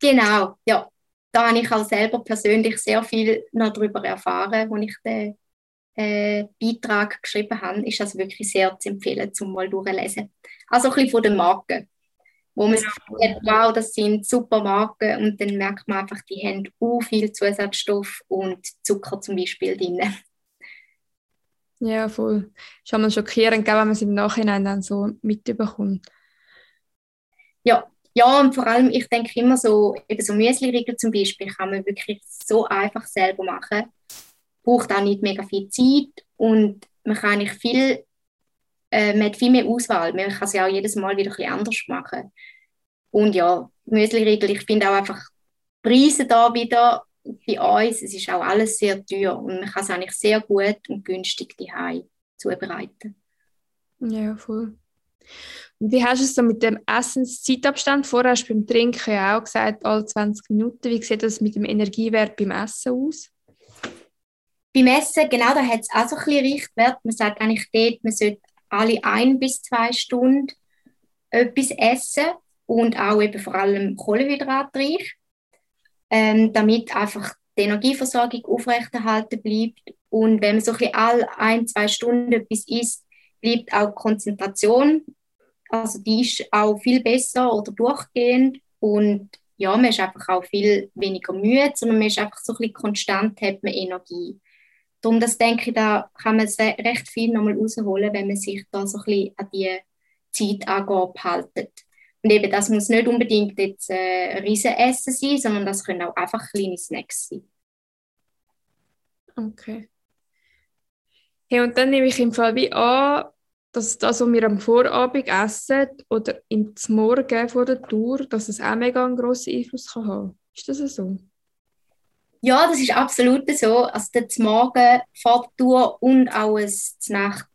Genau, ja. Da habe ich auch selber persönlich sehr viel noch darüber erfahren, als ich den äh, Beitrag geschrieben habe. Ist das wirklich sehr zu empfehlen, zum mal durchlesen. Also ein bisschen von den Marken wo man sagt, wow, das sind super Marken und dann merkt man einfach, die haben u viel Zusatzstoff und Zucker zum Beispiel drin. Ja, voll. Ist man schockierend, wenn man es im Nachhinein dann so mitbekommt. Ja, ja, und vor allem, ich denke immer so, eben so Müsli-Riegel zum Beispiel kann man wirklich so einfach selber machen. Braucht auch nicht mega viel Zeit und man kann eigentlich viel äh, man hat viel mehr Auswahl. Man kann ja auch jedes Mal wieder ein bisschen anders machen. Und ja, Müsli-Riegel, ich finde auch einfach Preise da wieder bei uns, es ist auch alles sehr teuer und man kann es eigentlich sehr gut und günstig daheim zubereiten. Ja, voll. Und wie hast du es so mit dem Essenszeitabstand? Vorher hast du beim Trinken ja auch gesagt, alle 20 Minuten. Wie sieht das mit dem Energiewert beim Essen aus? Beim Essen, genau, da hat es auch so ein bisschen Richtwert. Man sagt eigentlich dort, man sollte alle ein bis zwei Stunden etwas essen und auch eben vor allem kohlenhydratreich, ähm, damit einfach die Energieversorgung aufrechterhalten bleibt. Und wenn man so ein bisschen alle ein, zwei Stunden etwas isst, bleibt auch Konzentration, also die ist auch viel besser oder durchgehend und ja, man ist einfach auch viel weniger müde, sondern man ist einfach so ein bisschen konstant, hat man Energie. Darum, das denke ich, da kann man recht viel nochmal rausholen, wenn man sich da so ein bisschen an die Zeitangabe haltet. Und eben, das muss nicht unbedingt jetzt äh, Riesenessen sein, sondern das können auch einfach kleine Snacks sein. Okay. Hey, und dann nehme ich im Fall wie an, dass das, was wir am Vorabend essen oder im Morgen vor der Tour, dass es auch mega einen grossen Einfluss kann haben. Ist das so? Ja, das ist absolut so. Also der Morgen vor der Tour und auch das Nacht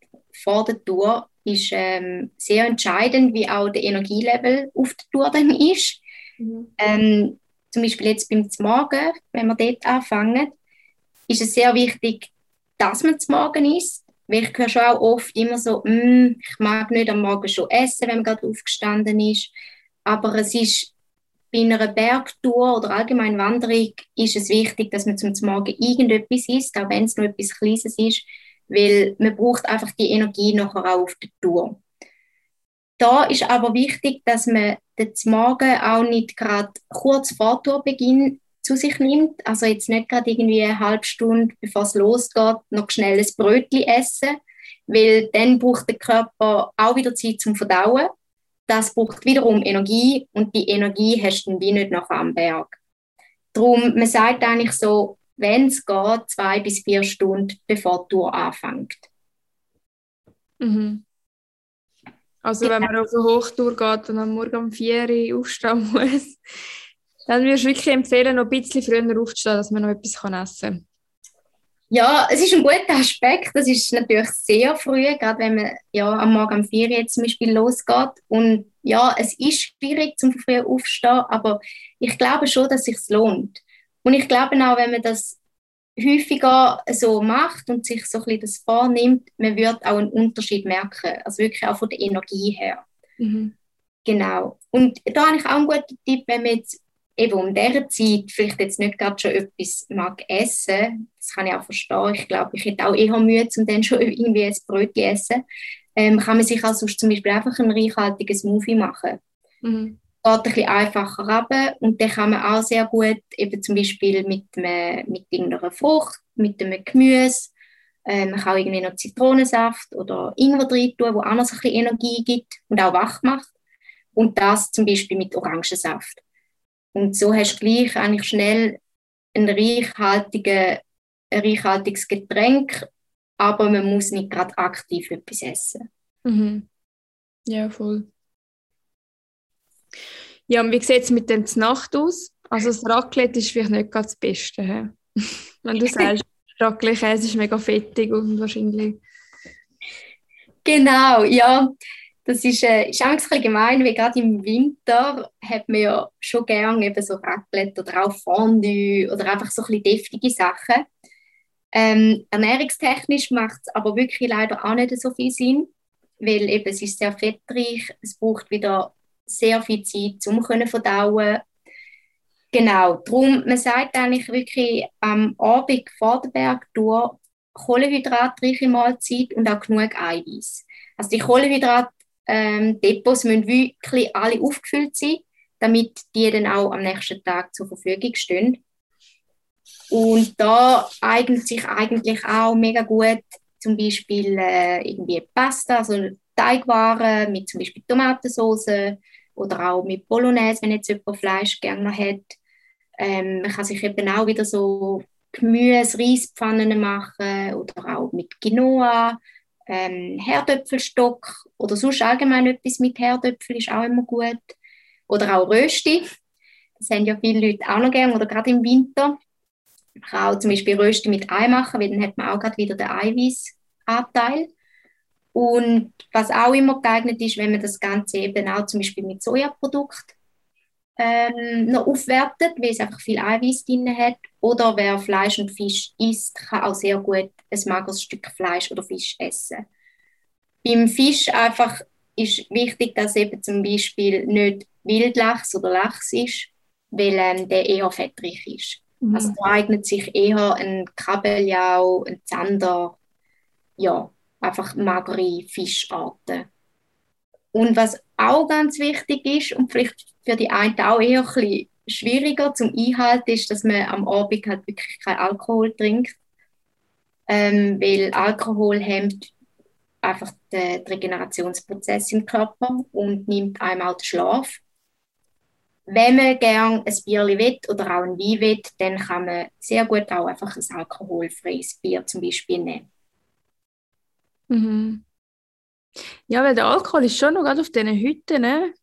vor der Tour ist ähm, sehr entscheidend, wie auch der Energielevel auf der Tour dann ist. Mhm. Ähm, zum Beispiel jetzt beim Morgen, wenn wir dort anfangen, ist es sehr wichtig, dass man zum Morgen isst. Weil ich höre schon auch oft immer so, mm, ich mag nicht am Morgen schon essen, wenn man gerade aufgestanden ist. Aber es ist bei einer Bergtour oder allgemein Wanderung ist es wichtig, dass man zum Morgen irgendetwas isst, auch wenn es nur etwas Kleines ist, weil man braucht einfach die Energie nachher auch auf der Tour. Da ist aber wichtig, dass man den Morgen auch nicht gerade kurz vor Tourbeginn zu sich nimmt, also jetzt nicht gerade irgendwie eine halbe Stunde, bevor es losgeht, noch schnell ein Brötchen essen, weil dann braucht der Körper auch wieder Zeit zum Verdauen das braucht wiederum Energie und die Energie hast du dann wie nicht noch am Berg. Darum, man sagt eigentlich so, wenn es geht, zwei bis vier Stunden bevor die Tour anfängt. Mhm. Also wenn man auf eine Hochtour geht und am Morgen um 4 Uhr aufstehen muss, dann würde ich wirklich empfehlen, noch ein bisschen früher aufzustehen, dass man noch etwas essen kann. Ja, es ist ein guter Aspekt. Das ist natürlich sehr früh, gerade wenn man ja, am Morgen um 4 Uhr zum Beispiel losgeht. Und ja, es ist schwierig zum früh aufstehen, aber ich glaube schon, dass es sich lohnt. Und ich glaube auch, wenn man das häufiger so macht und sich so ein bisschen das vornimmt, man wird auch einen Unterschied merken. Also wirklich auch von der Energie her. Mhm. Genau. Und da habe ich auch einen guten Tipp, wenn man jetzt eben um dieser Zeit vielleicht jetzt nicht gerade schon etwas mag essen, das kann ich auch verstehen. Ich glaube, ich hätte auch eher Mühe, um dann schon irgendwie ein Brötchen essen. Ähm, kann man sich also zum Beispiel einfach ein reichhaltiges Smoothie machen. Mhm. Geht ein bisschen einfacher runter und dann kann man auch sehr gut eben zum Beispiel mit, einem, mit irgendeiner Frucht, mit einem Gemüse, äh, man kann auch irgendwie noch Zitronensaft oder Ingwer drin tun, wo auch noch so ein bisschen Energie gibt und auch wach macht. Und das zum Beispiel mit Orangensaft. Und so hast du gleich eigentlich schnell ein, reichhaltige, ein reichhaltiges Getränk, aber man muss nicht gerade aktiv etwas essen. Mhm. Ja, voll. Ja, und wie sieht es mit dem Nacht aus? Also das Raclette ist vielleicht nicht ganz das Beste. He? Wenn du sagst, Raclette-Käse ist mega fettig und wahrscheinlich... Genau, ja. Das ist, äh, ist ein bisschen gemein, weil gerade im Winter hat man ja schon gerne eben so Raclette oder auch Fondue oder einfach so ein bisschen deftige Sachen. Ähm, ernährungstechnisch macht es aber wirklich leider auch nicht so viel Sinn, weil eben es ist sehr fettreich, es braucht wieder sehr viel Zeit, um zu verdauen. Genau, darum, man sagt eigentlich wirklich am Abend vor der Bergtour kohlenhydratreiche Mahlzeit und auch genug Eiweiß. Also die Kohlenhydratdepots ähm, müssen wirklich alle aufgefüllt sein, damit die dann auch am nächsten Tag zur Verfügung stehen. Und da eignet sich eigentlich auch mega gut zum Beispiel äh, irgendwie Pasta, also Teigwaren mit zum Beispiel Tomatensauce oder auch mit Bolognese, wenn jetzt jemand Fleisch gerne hat. Ähm, man kann sich eben auch wieder so Gemüse, Reispfannen machen oder auch mit Quinoa, ähm, Herdöpfelstock oder sonst allgemein etwas mit Herdöpfel ist auch immer gut. Oder auch Rösti. Das haben ja viele Leute auch noch gerne oder gerade im Winter. Man kann auch zum Beispiel Rösti mit Ei machen, weil dann hat man auch gerade wieder den Eiweißanteil. Und was auch immer geeignet ist, wenn man das Ganze eben auch zum Beispiel mit Sojaprodukten ähm, noch aufwertet, weil es einfach viel Eiweiß drin hat. Oder wer Fleisch und Fisch isst, kann auch sehr gut ein mageres Stück Fleisch oder Fisch essen. Beim Fisch einfach ist wichtig, dass eben zum Beispiel nicht Wildlachs oder Lachs ist, weil ähm, der eher fettreich ist. Mhm. Also da eignet sich eher ein Kabeljau, ein Zander, ja, einfach magere Fischarten. Und was auch ganz wichtig ist und vielleicht für die einen auch eher ein bisschen schwieriger zum Einhalten ist, dass man am Abend halt wirklich keinen Alkohol trinkt, ähm, weil Alkohol hemmt einfach den, Regenerationsprozess im Körper und nimmt einem auch den Schlaf. Wenn man gerne ein Bier will oder auch ein Wein will, dann kann man sehr gut auch einfach ein alkoholfreies Bier zum Beispiel nehmen. Mhm. Ja, weil der Alkohol ist schon noch gerade auf diesen Hütten. Ne?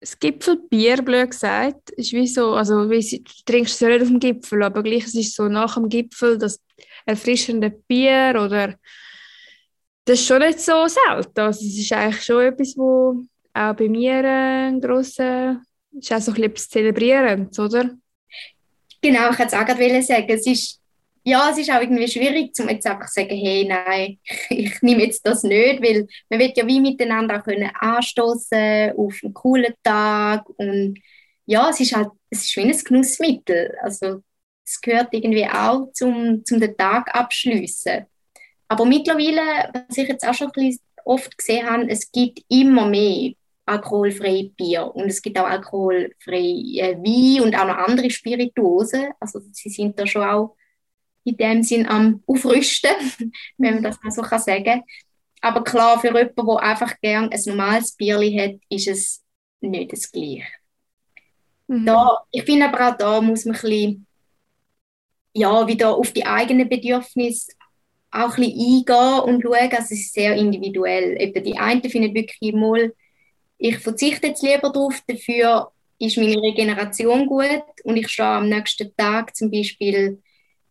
Das Gipfelbier, blöd gesagt, ist wie so, also wie, du trinkst es ja nicht auf dem Gipfel, aber gleich es ist so nach dem Gipfel das erfrischende Bier oder das ist schon nicht so selten. Also es ist eigentlich schon etwas, wo auch bei mir ein grosser, ist auch so ein bisschen etwas Zelebrierendes, oder? Genau, ich wollte es auch gerade sagen, es ist ja, es ist auch irgendwie schwierig, um jetzt einfach zu sagen, hey, nein, ich nehme jetzt das nicht, weil man wird ja wie miteinander auch können anstoßen auf einen coolen Tag und ja, es ist halt, es ist wie ein Genussmittel, also es gehört irgendwie auch zum, zum den Tag abschließen. Aber mittlerweile, was ich jetzt auch schon ein oft gesehen habe, es gibt immer mehr alkoholfreie Bier und es gibt auch alkoholfreie Wein und auch noch andere Spirituosen, also sie sind da schon auch in dem Sinn am Aufrüsten, wenn man das mal so kann sagen Aber klar, für jemanden, der einfach gerne ein normales Bierli hat, ist es nicht das Gleiche. Mhm. Da, ich finde aber auch da muss man ein bisschen, ja, wieder auf die eigenen Bedürfnisse auch ein bisschen eingehen und schauen. Also es ist sehr individuell. Eben die einen finden wirklich mal, ich verzichte jetzt lieber darauf, dafür ist meine Regeneration gut und ich stehe am nächsten Tag zum Beispiel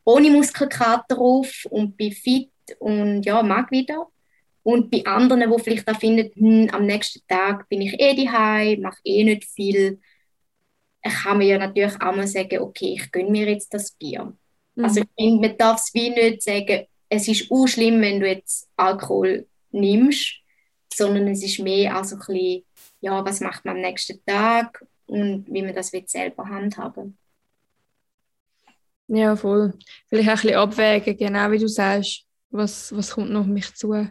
ohne Muskelkater auf und bin fit und ja, mag wieder. Und bei anderen, die vielleicht auch finden, hm, am nächsten Tag bin ich eh daheim, mache eh nicht viel, kann man ja natürlich auch mal sagen, okay, ich gönne mir jetzt das Bier. Mhm. Also ich finde, man darf es wie nicht sagen, es ist auch schlimm, wenn du jetzt Alkohol nimmst, sondern es ist mehr also ein bisschen, ja, was macht man am nächsten Tag und wie man das selber handhaben ja, voll. Vielleicht auch ein bisschen abwägen, genau wie du sagst, was, was kommt noch auf mich zu.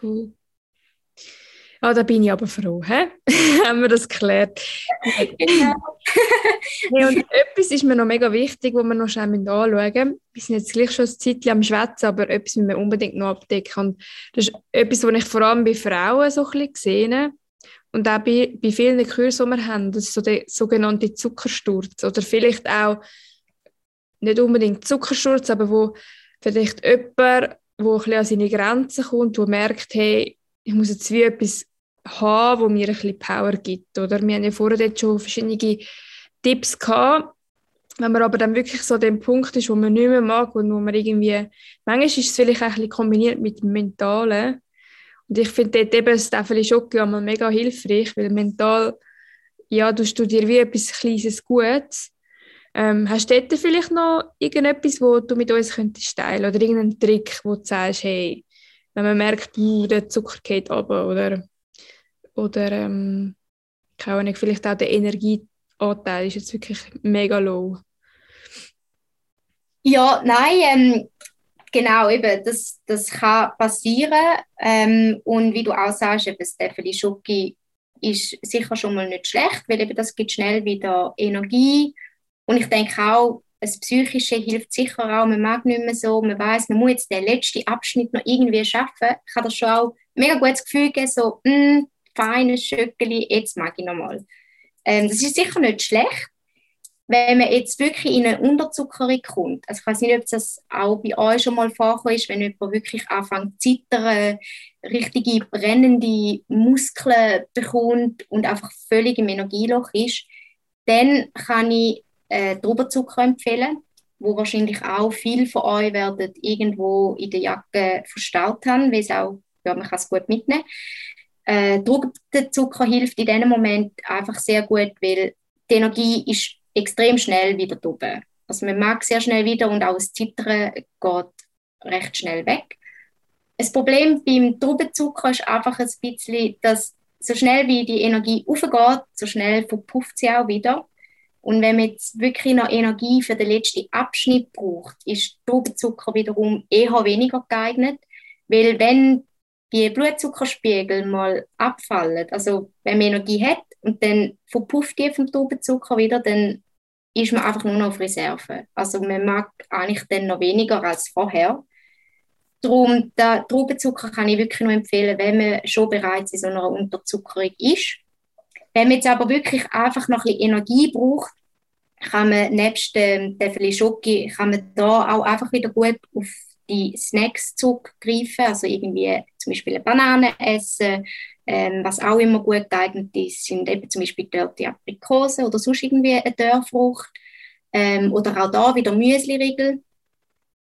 Cool. Ah, da bin ich aber froh, hä? haben wir das geklärt. Genau. hey, und etwas ist mir noch mega wichtig, wo wir noch schnell anschauen müssen. Wir sind jetzt gleich schon ein Zeit am Schwätzen, aber etwas müssen wir unbedingt noch abdecken. Und das ist etwas, was ich vor allem bei Frauen so ein bisschen gesehen und auch bei, bei vielen Kursen, die wir haben, das ist so der sogenannte Zuckersturz. Oder vielleicht auch nicht unbedingt Zuckersturz, aber wo vielleicht jemand wo ein bisschen an seine Grenzen kommt, wo merkt, hey, ich muss jetzt wie etwas haben, wo mir ein bisschen Power gibt. Oder? Wir haben ja vorher dort schon verschiedene Tipps gehabt. Wenn man aber dann wirklich so an dem Punkt ist, wo man nicht mehr mag und wo man irgendwie, manchmal ist es vielleicht ein bisschen kombiniert mit dem Mentalen. Und ich finde dort eben das Tafel Schoki einmal mega hilfreich, weil mental, ja, du dir wie etwas Kleines Gutes. Ähm, hast du dort vielleicht noch irgendetwas, wo du mit uns könntest teilen oder irgendeinen Trick, wo du sagst, hey, wenn man merkt, der Zucker geht runter oder, oder ähm, keine Ahnung, vielleicht auch der Energieanteil ist jetzt wirklich mega low. Ja, nein, ähm, genau, eben, das, das kann passieren. Ähm, und wie du auch sagst, eben, das Steffi Schoki ist sicher schon mal nicht schlecht, weil eben das gibt schnell wieder Energie. Und ich denke auch, das Psychische hilft sicher auch. Man mag nicht mehr so, man weiß, man muss jetzt den letzten Abschnitt noch irgendwie schaffen. Ich habe das schon auch mega gutes Gefühl gegeben, so, mh, hm, feines Schöckeli, jetzt mag ich nochmal. Ähm, das ist sicher nicht schlecht, wenn man jetzt wirklich in eine Unterzuckerung kommt. Also ich weiß nicht, ob das auch bei euch schon mal vorgekommen ist, wenn jemand wirklich anfängt zu zittern, richtige brennende Muskeln bekommt und einfach völlig im Energieloch ist, dann kann ich äh, Traubenzucker empfehlen, wo wahrscheinlich auch viele von euch werden irgendwo in der Jacke verstaut haben, weil es auch, ja, man kann es gut mitnehmen. Äh, Traubenzucker hilft in diesem Moment einfach sehr gut, weil die Energie ist extrem schnell wieder oben. Also man mag sehr schnell wieder und auch das Zittern geht recht schnell weg. Das Problem beim Traubenzucker ist einfach ein bisschen, dass so schnell wie die Energie aufgeht, so schnell verpufft sie auch wieder. Und wenn man jetzt wirklich noch Energie für den letzten Abschnitt braucht, ist Traubenzucker wiederum eher weniger geeignet, weil wenn die Blutzuckerspiegel mal abfallen, also wenn man Energie hat und dann verpufft die vom Traubenzucker wieder, dann ist man einfach nur noch auf Reserve. Also man mag eigentlich dann noch weniger als vorher. Darum, den Traubenzucker kann ich wirklich nur empfehlen, wenn man schon bereits in so einer Unterzuckerung ist wenn man jetzt aber wirklich einfach noch ein Energie braucht, kann man nebst dem Tafel Schoki, kann man da auch einfach wieder gut auf die Snacks zurückgreifen, also irgendwie zum Beispiel eine Banane essen, ähm, was auch immer gut geeignet ist, sind eben zum Beispiel dort die Aprikosen oder sonst irgendwie eine Dörrfrucht ähm, oder auch da wieder Müsliriegel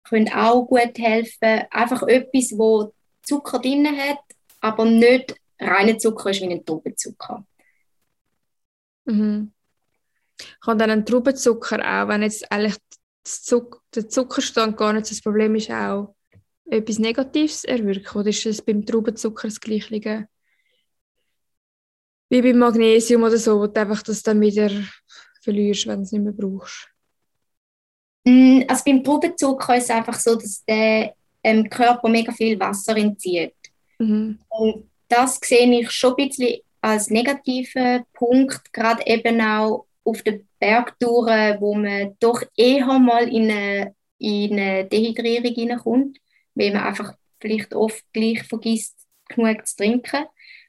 können auch gut helfen. Einfach etwas, wo Zucker drin hat, aber nicht reiner Zucker ist wie ein Traubenzucker. Mhm. Kann dann ein Traubenzucker auch, wenn jetzt eigentlich Zuck der Zuckerstand gar nicht das Problem ist, auch etwas Negatives erwirken? Oder ist es beim Traubenzucker das Gleiche? Wie beim Magnesium oder so, wo du einfach das dann wieder verlierst, wenn du es nicht mehr brauchst? Mm, also beim Traubenzucker ist es einfach so, dass der ähm, Körper mega viel Wasser entzieht. Mhm. Und das sehe ich schon ein bisschen als negativer Punkt, gerade eben auch auf den Bergtouren, wo man doch eher mal in eine, in eine Dehydrierung hineinkommt, weil man einfach vielleicht oft gleich vergisst, genug zu trinken.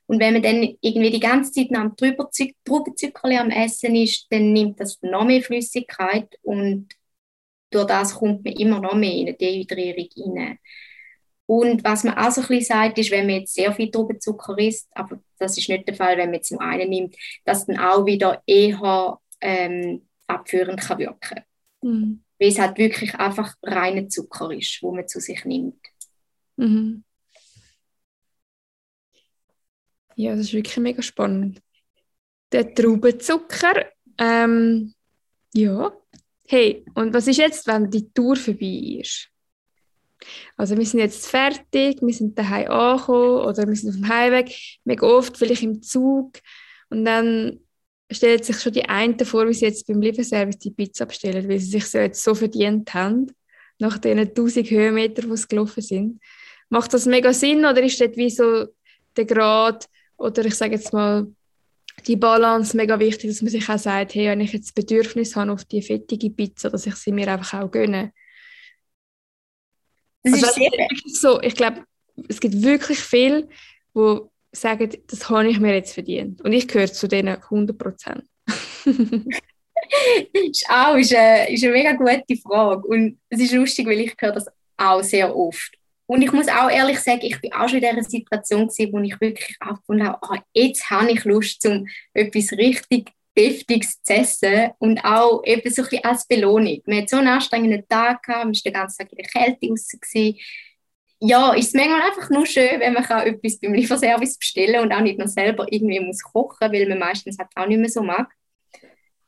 Und wenn man dann irgendwie die ganze Zeit am Traubenzuckerli am Essen ist, dann nimmt das noch mehr Flüssigkeit und durch das kommt man immer noch mehr in eine Dehydrierung hinein. Und was man auch so ein bisschen sagt, ist, wenn man jetzt sehr viel Traubenzucker isst, aber das ist nicht der Fall, wenn man jetzt nur einen nimmt, dass dann auch wieder eher ähm, abführend kann wirken mhm. Weil es halt wirklich einfach reiner Zucker ist, wo man zu sich nimmt. Mhm. Ja, das ist wirklich mega spannend. Der Traubenzucker, ähm, ja. Hey, und was ist jetzt, wenn die Tour vorbei ist? Also wir sind jetzt fertig, wir sind daheim angekommen oder wir sind auf dem Heimweg, mega oft vielleicht im Zug und dann stellt sich schon die einen vor, wie sie jetzt beim Lieferservice die Pizza bestellen, weil sie sich so jetzt so verdient haben, nach den 1000 Höhenmetern, die sie gelaufen sind. Macht das mega Sinn oder ist das wie so der Grad oder ich sage jetzt mal die Balance mega wichtig, dass man sich auch sagt, hey, wenn ich jetzt Bedürfnis habe auf die fettige Pizza, dass ich sie mir einfach auch gönne. Das also, ist sehr so, ich glaube, es gibt wirklich viele, die sagen, das habe ich mir jetzt verdient. Und ich gehöre zu denen 100 Prozent. ist auch ist eine, ist eine mega gute Frage. Und es ist lustig, weil ich höre das auch sehr oft. Und ich muss auch ehrlich sagen, ich bin auch schon in dieser Situation gewesen, wo ich wirklich aufgefunden habe, ah, jetzt habe ich Lust, um etwas richtig Deftiges zu essen und auch eben so ein als Belohnung. Wir hatten so einen anstrengenden Tag, gehabt, wir waren den ganzen Tag in der Kälte. Gewesen. Ja, ist es manchmal einfach nur schön, wenn man kann etwas beim Lieferservice bestellen und auch nicht noch selber irgendwie muss kochen, weil man meistens halt auch nicht mehr so mag.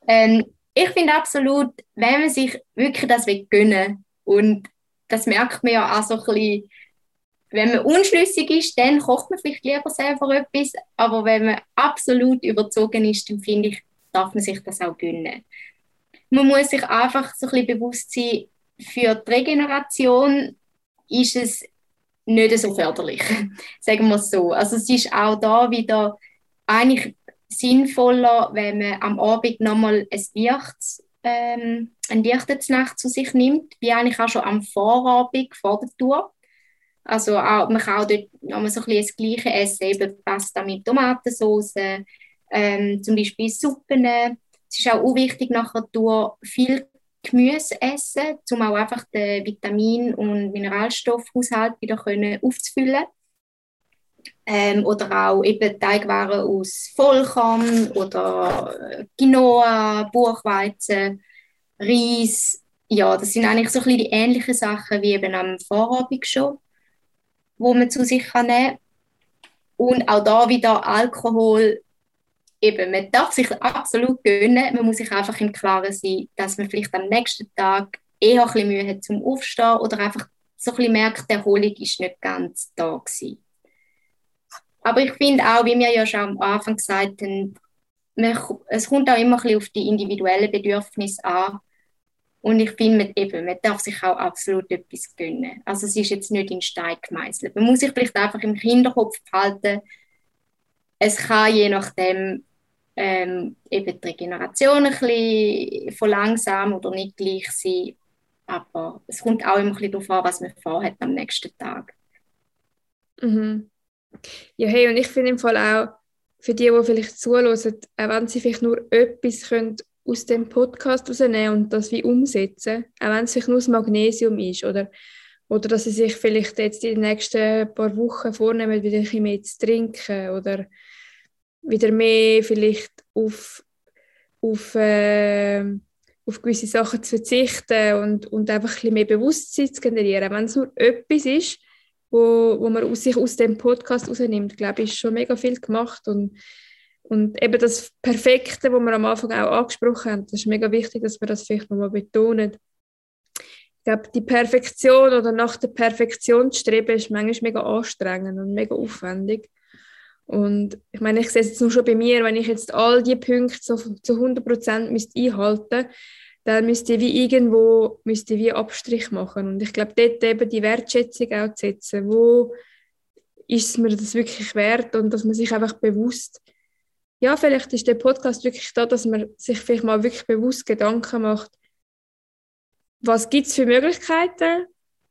Ähm, ich finde absolut, wenn man sich wirklich das gönnen und das merkt man ja auch so ein bisschen, wenn man unschlüssig ist, dann kocht man vielleicht lieber selber etwas, aber wenn man absolut überzogen ist, dann finde ich, darf man sich das auch gönnen. Man muss sich einfach so ein bisschen bewusst sein, für die Regeneration ist es nicht so förderlich, sagen wir es so. Also es ist auch da wieder eigentlich sinnvoller, wenn man am Abend nochmal ein Licht, ähm, eine Lichtesnacht zu sich nimmt, wie eigentlich auch schon am Vorabend vor der Tour. Also auch, man kann auch dort nochmal so ein bisschen das Gleiche essen, eben Pasta mit Tomatensauce, ähm, zum Beispiel Suppen. Es ist auch wichtig, nachher durch viel Gemüse essen, um auch einfach den Vitamin- und Mineralstoffhaushalt wieder können aufzufüllen. Ähm, oder auch eben Teigwaren aus Vollkorn oder Quinoa, Buchweizen, Reis. Ja, das sind eigentlich so ein bisschen die ähnlichen Sachen wie eben am Vorabend schon, wo man zu sich nehmen kann. Und auch da wieder Alkohol eben, man darf sich absolut gönnen, man muss sich einfach im Klaren sein, dass man vielleicht am nächsten Tag eher ein bisschen Mühe hat zum Aufstehen oder einfach so ein bisschen merkt, die Erholung ist nicht ganz da gewesen. Aber ich finde auch, wie wir ja schon am Anfang gesagt haben, man, es kommt auch immer ein bisschen auf die individuellen Bedürfnisse an. Und ich finde, eben, man darf sich auch absolut etwas gönnen. Also es ist jetzt nicht in Stein gemeißelt. Man muss sich vielleicht einfach im Hinterkopf behalten, es kann je nachdem ähm, eben die Regeneration ein bisschen verlangsamen oder nicht gleich sein. Aber es kommt auch immer ein bisschen darauf an, was man vorhat am nächsten Tag. Mhm. Ja, hey, und ich finde im Fall auch, für die, die vielleicht zuhören, auch wenn sie vielleicht nur etwas können aus dem Podcast rausnehmen und das wie umsetzen, auch wenn es vielleicht nur das Magnesium ist oder, oder dass sie sich vielleicht jetzt in den nächsten paar Wochen vornehmen, wieder ein bisschen mehr zu trinken oder wieder mehr vielleicht auf, auf, äh, auf gewisse Sachen zu verzichten und, und einfach ein bisschen mehr Bewusstsein zu generieren. Wenn es nur etwas ist, wo, wo man aus sich aus dem Podcast rausnimmt, glaube ich, ist schon mega viel gemacht und, und eben das Perfekte, was wir am Anfang auch angesprochen haben, das ist mega wichtig, dass wir das vielleicht nochmal betonen. Ich glaube, die Perfektion oder nach der Perfektion zu streben, ist manchmal mega anstrengend und mega aufwendig. Und ich meine, ich sehe es jetzt nur schon bei mir, wenn ich jetzt all die Punkte so zu 100 Prozent einhalten dann müsste ich wie irgendwo müsste wie Abstrich machen. Und ich glaube, dort eben die Wertschätzung auch zu setzen. Wo ist mir das wirklich wert? Und dass man sich einfach bewusst, ja, vielleicht ist der Podcast wirklich da, dass man sich vielleicht mal wirklich bewusst Gedanken macht, was gibt es für Möglichkeiten?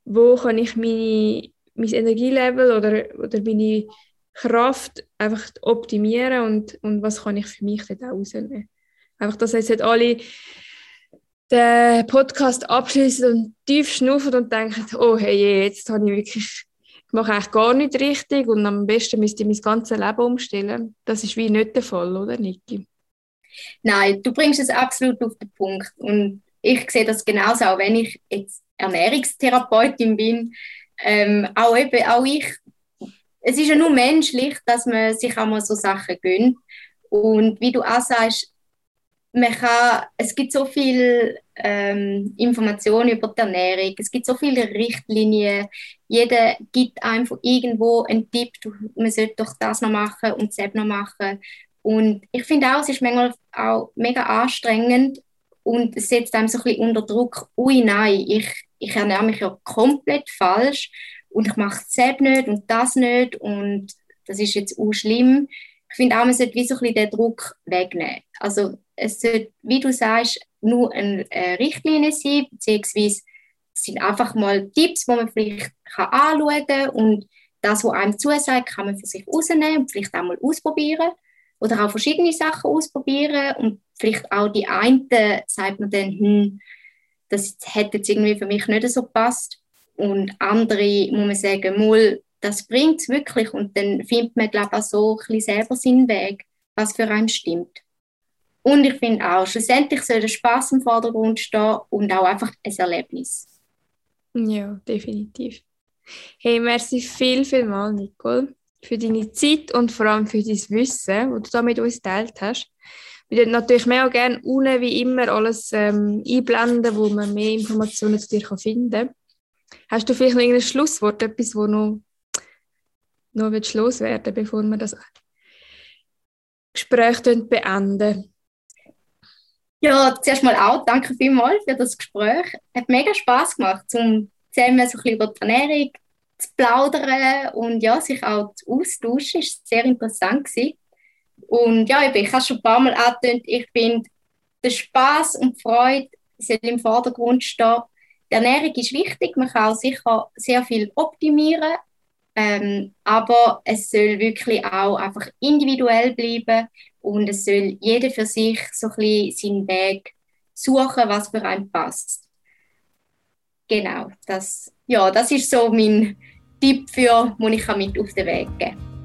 Wo kann ich meine, mein Energielevel oder, oder meine Kraft einfach optimieren und, und was kann ich für mich dort auch rausnehmen. Einfach, dass jetzt alle den Podcast abschließen und tief schnaufen und denken, oh hey, jetzt habe ich wirklich, ich mache eigentlich gar nicht richtig und am besten müsste ich mein ganzes Leben umstellen. Das ist wie nicht der Fall, oder Niki? Nein, du bringst es absolut auf den Punkt und ich sehe das genauso, auch wenn ich jetzt Ernährungstherapeutin bin, ähm, auch, eben, auch ich es ist ja nur menschlich, dass man sich auch mal so Sachen gönnt. Und wie du auch sagst, man kann, es gibt so viel ähm, Informationen über die Ernährung, es gibt so viele Richtlinien, jeder gibt einfach irgendwo einen Tipp, man sollte doch das noch machen und das noch machen. Und ich finde auch, es ist manchmal auch mega anstrengend und es setzt einem so ein bisschen unter Druck, ui nein, ich, ich ernähre mich ja komplett falsch und ich mache das nicht und das nicht und das ist jetzt auch schlimm. Ich finde auch, man sollte wie so ein bisschen den Druck wegnehmen. Also es sollte, wie du sagst, nur eine Richtlinie sein, beziehungsweise es sind einfach mal Tipps, die man vielleicht kann anschauen kann und das, was einem zusagt, kann man für sich rausnehmen und vielleicht auch mal ausprobieren oder auch verschiedene Sachen ausprobieren und vielleicht auch die eine sagt man dann, hm, das hätte jetzt irgendwie für mich nicht so gepasst und andere muss man sagen, mal, das bringt es wirklich und dann findet man, glaube ich, auch so ein bisschen selber seinen Weg, was für einen stimmt. Und ich finde auch, schlussendlich soll der Spaß im Vordergrund stehen und auch einfach ein Erlebnis. Ja, definitiv. Hey, merci viel, viel mal, Nicole, für deine Zeit und vor allem für dein Wissen, das du da mit uns geteilt hast. Wir würden natürlich mehr auch gerne unten wie immer alles ähm, einblenden, wo man mehr Informationen zu dir finden kann. Hast du vielleicht noch ein Schlusswort, etwas, wo noch, noch loswerden bevor wir das Gespräch beenden? Ja, zuerst mal auch danke vielmals für das Gespräch. Es Hat mega Spaß gemacht, um zusammen so ein bisschen über die Ernährung zu plaudern und ja, sich auch austauschen. Es war sehr interessant. Gewesen. Und ja, ich habe schon ein paar Mal angetönt, ich finde, der Spaß und die Freude soll im Vordergrund stehen. Die Ernährung ist wichtig, man kann sicher sehr viel optimieren, ähm, aber es soll wirklich auch einfach individuell bleiben und es soll jeder für sich so ein bisschen seinen Weg suchen, was für einen passt. Genau, das, ja, das ist so mein Tipp für, den ich mit auf den Weg geben kann.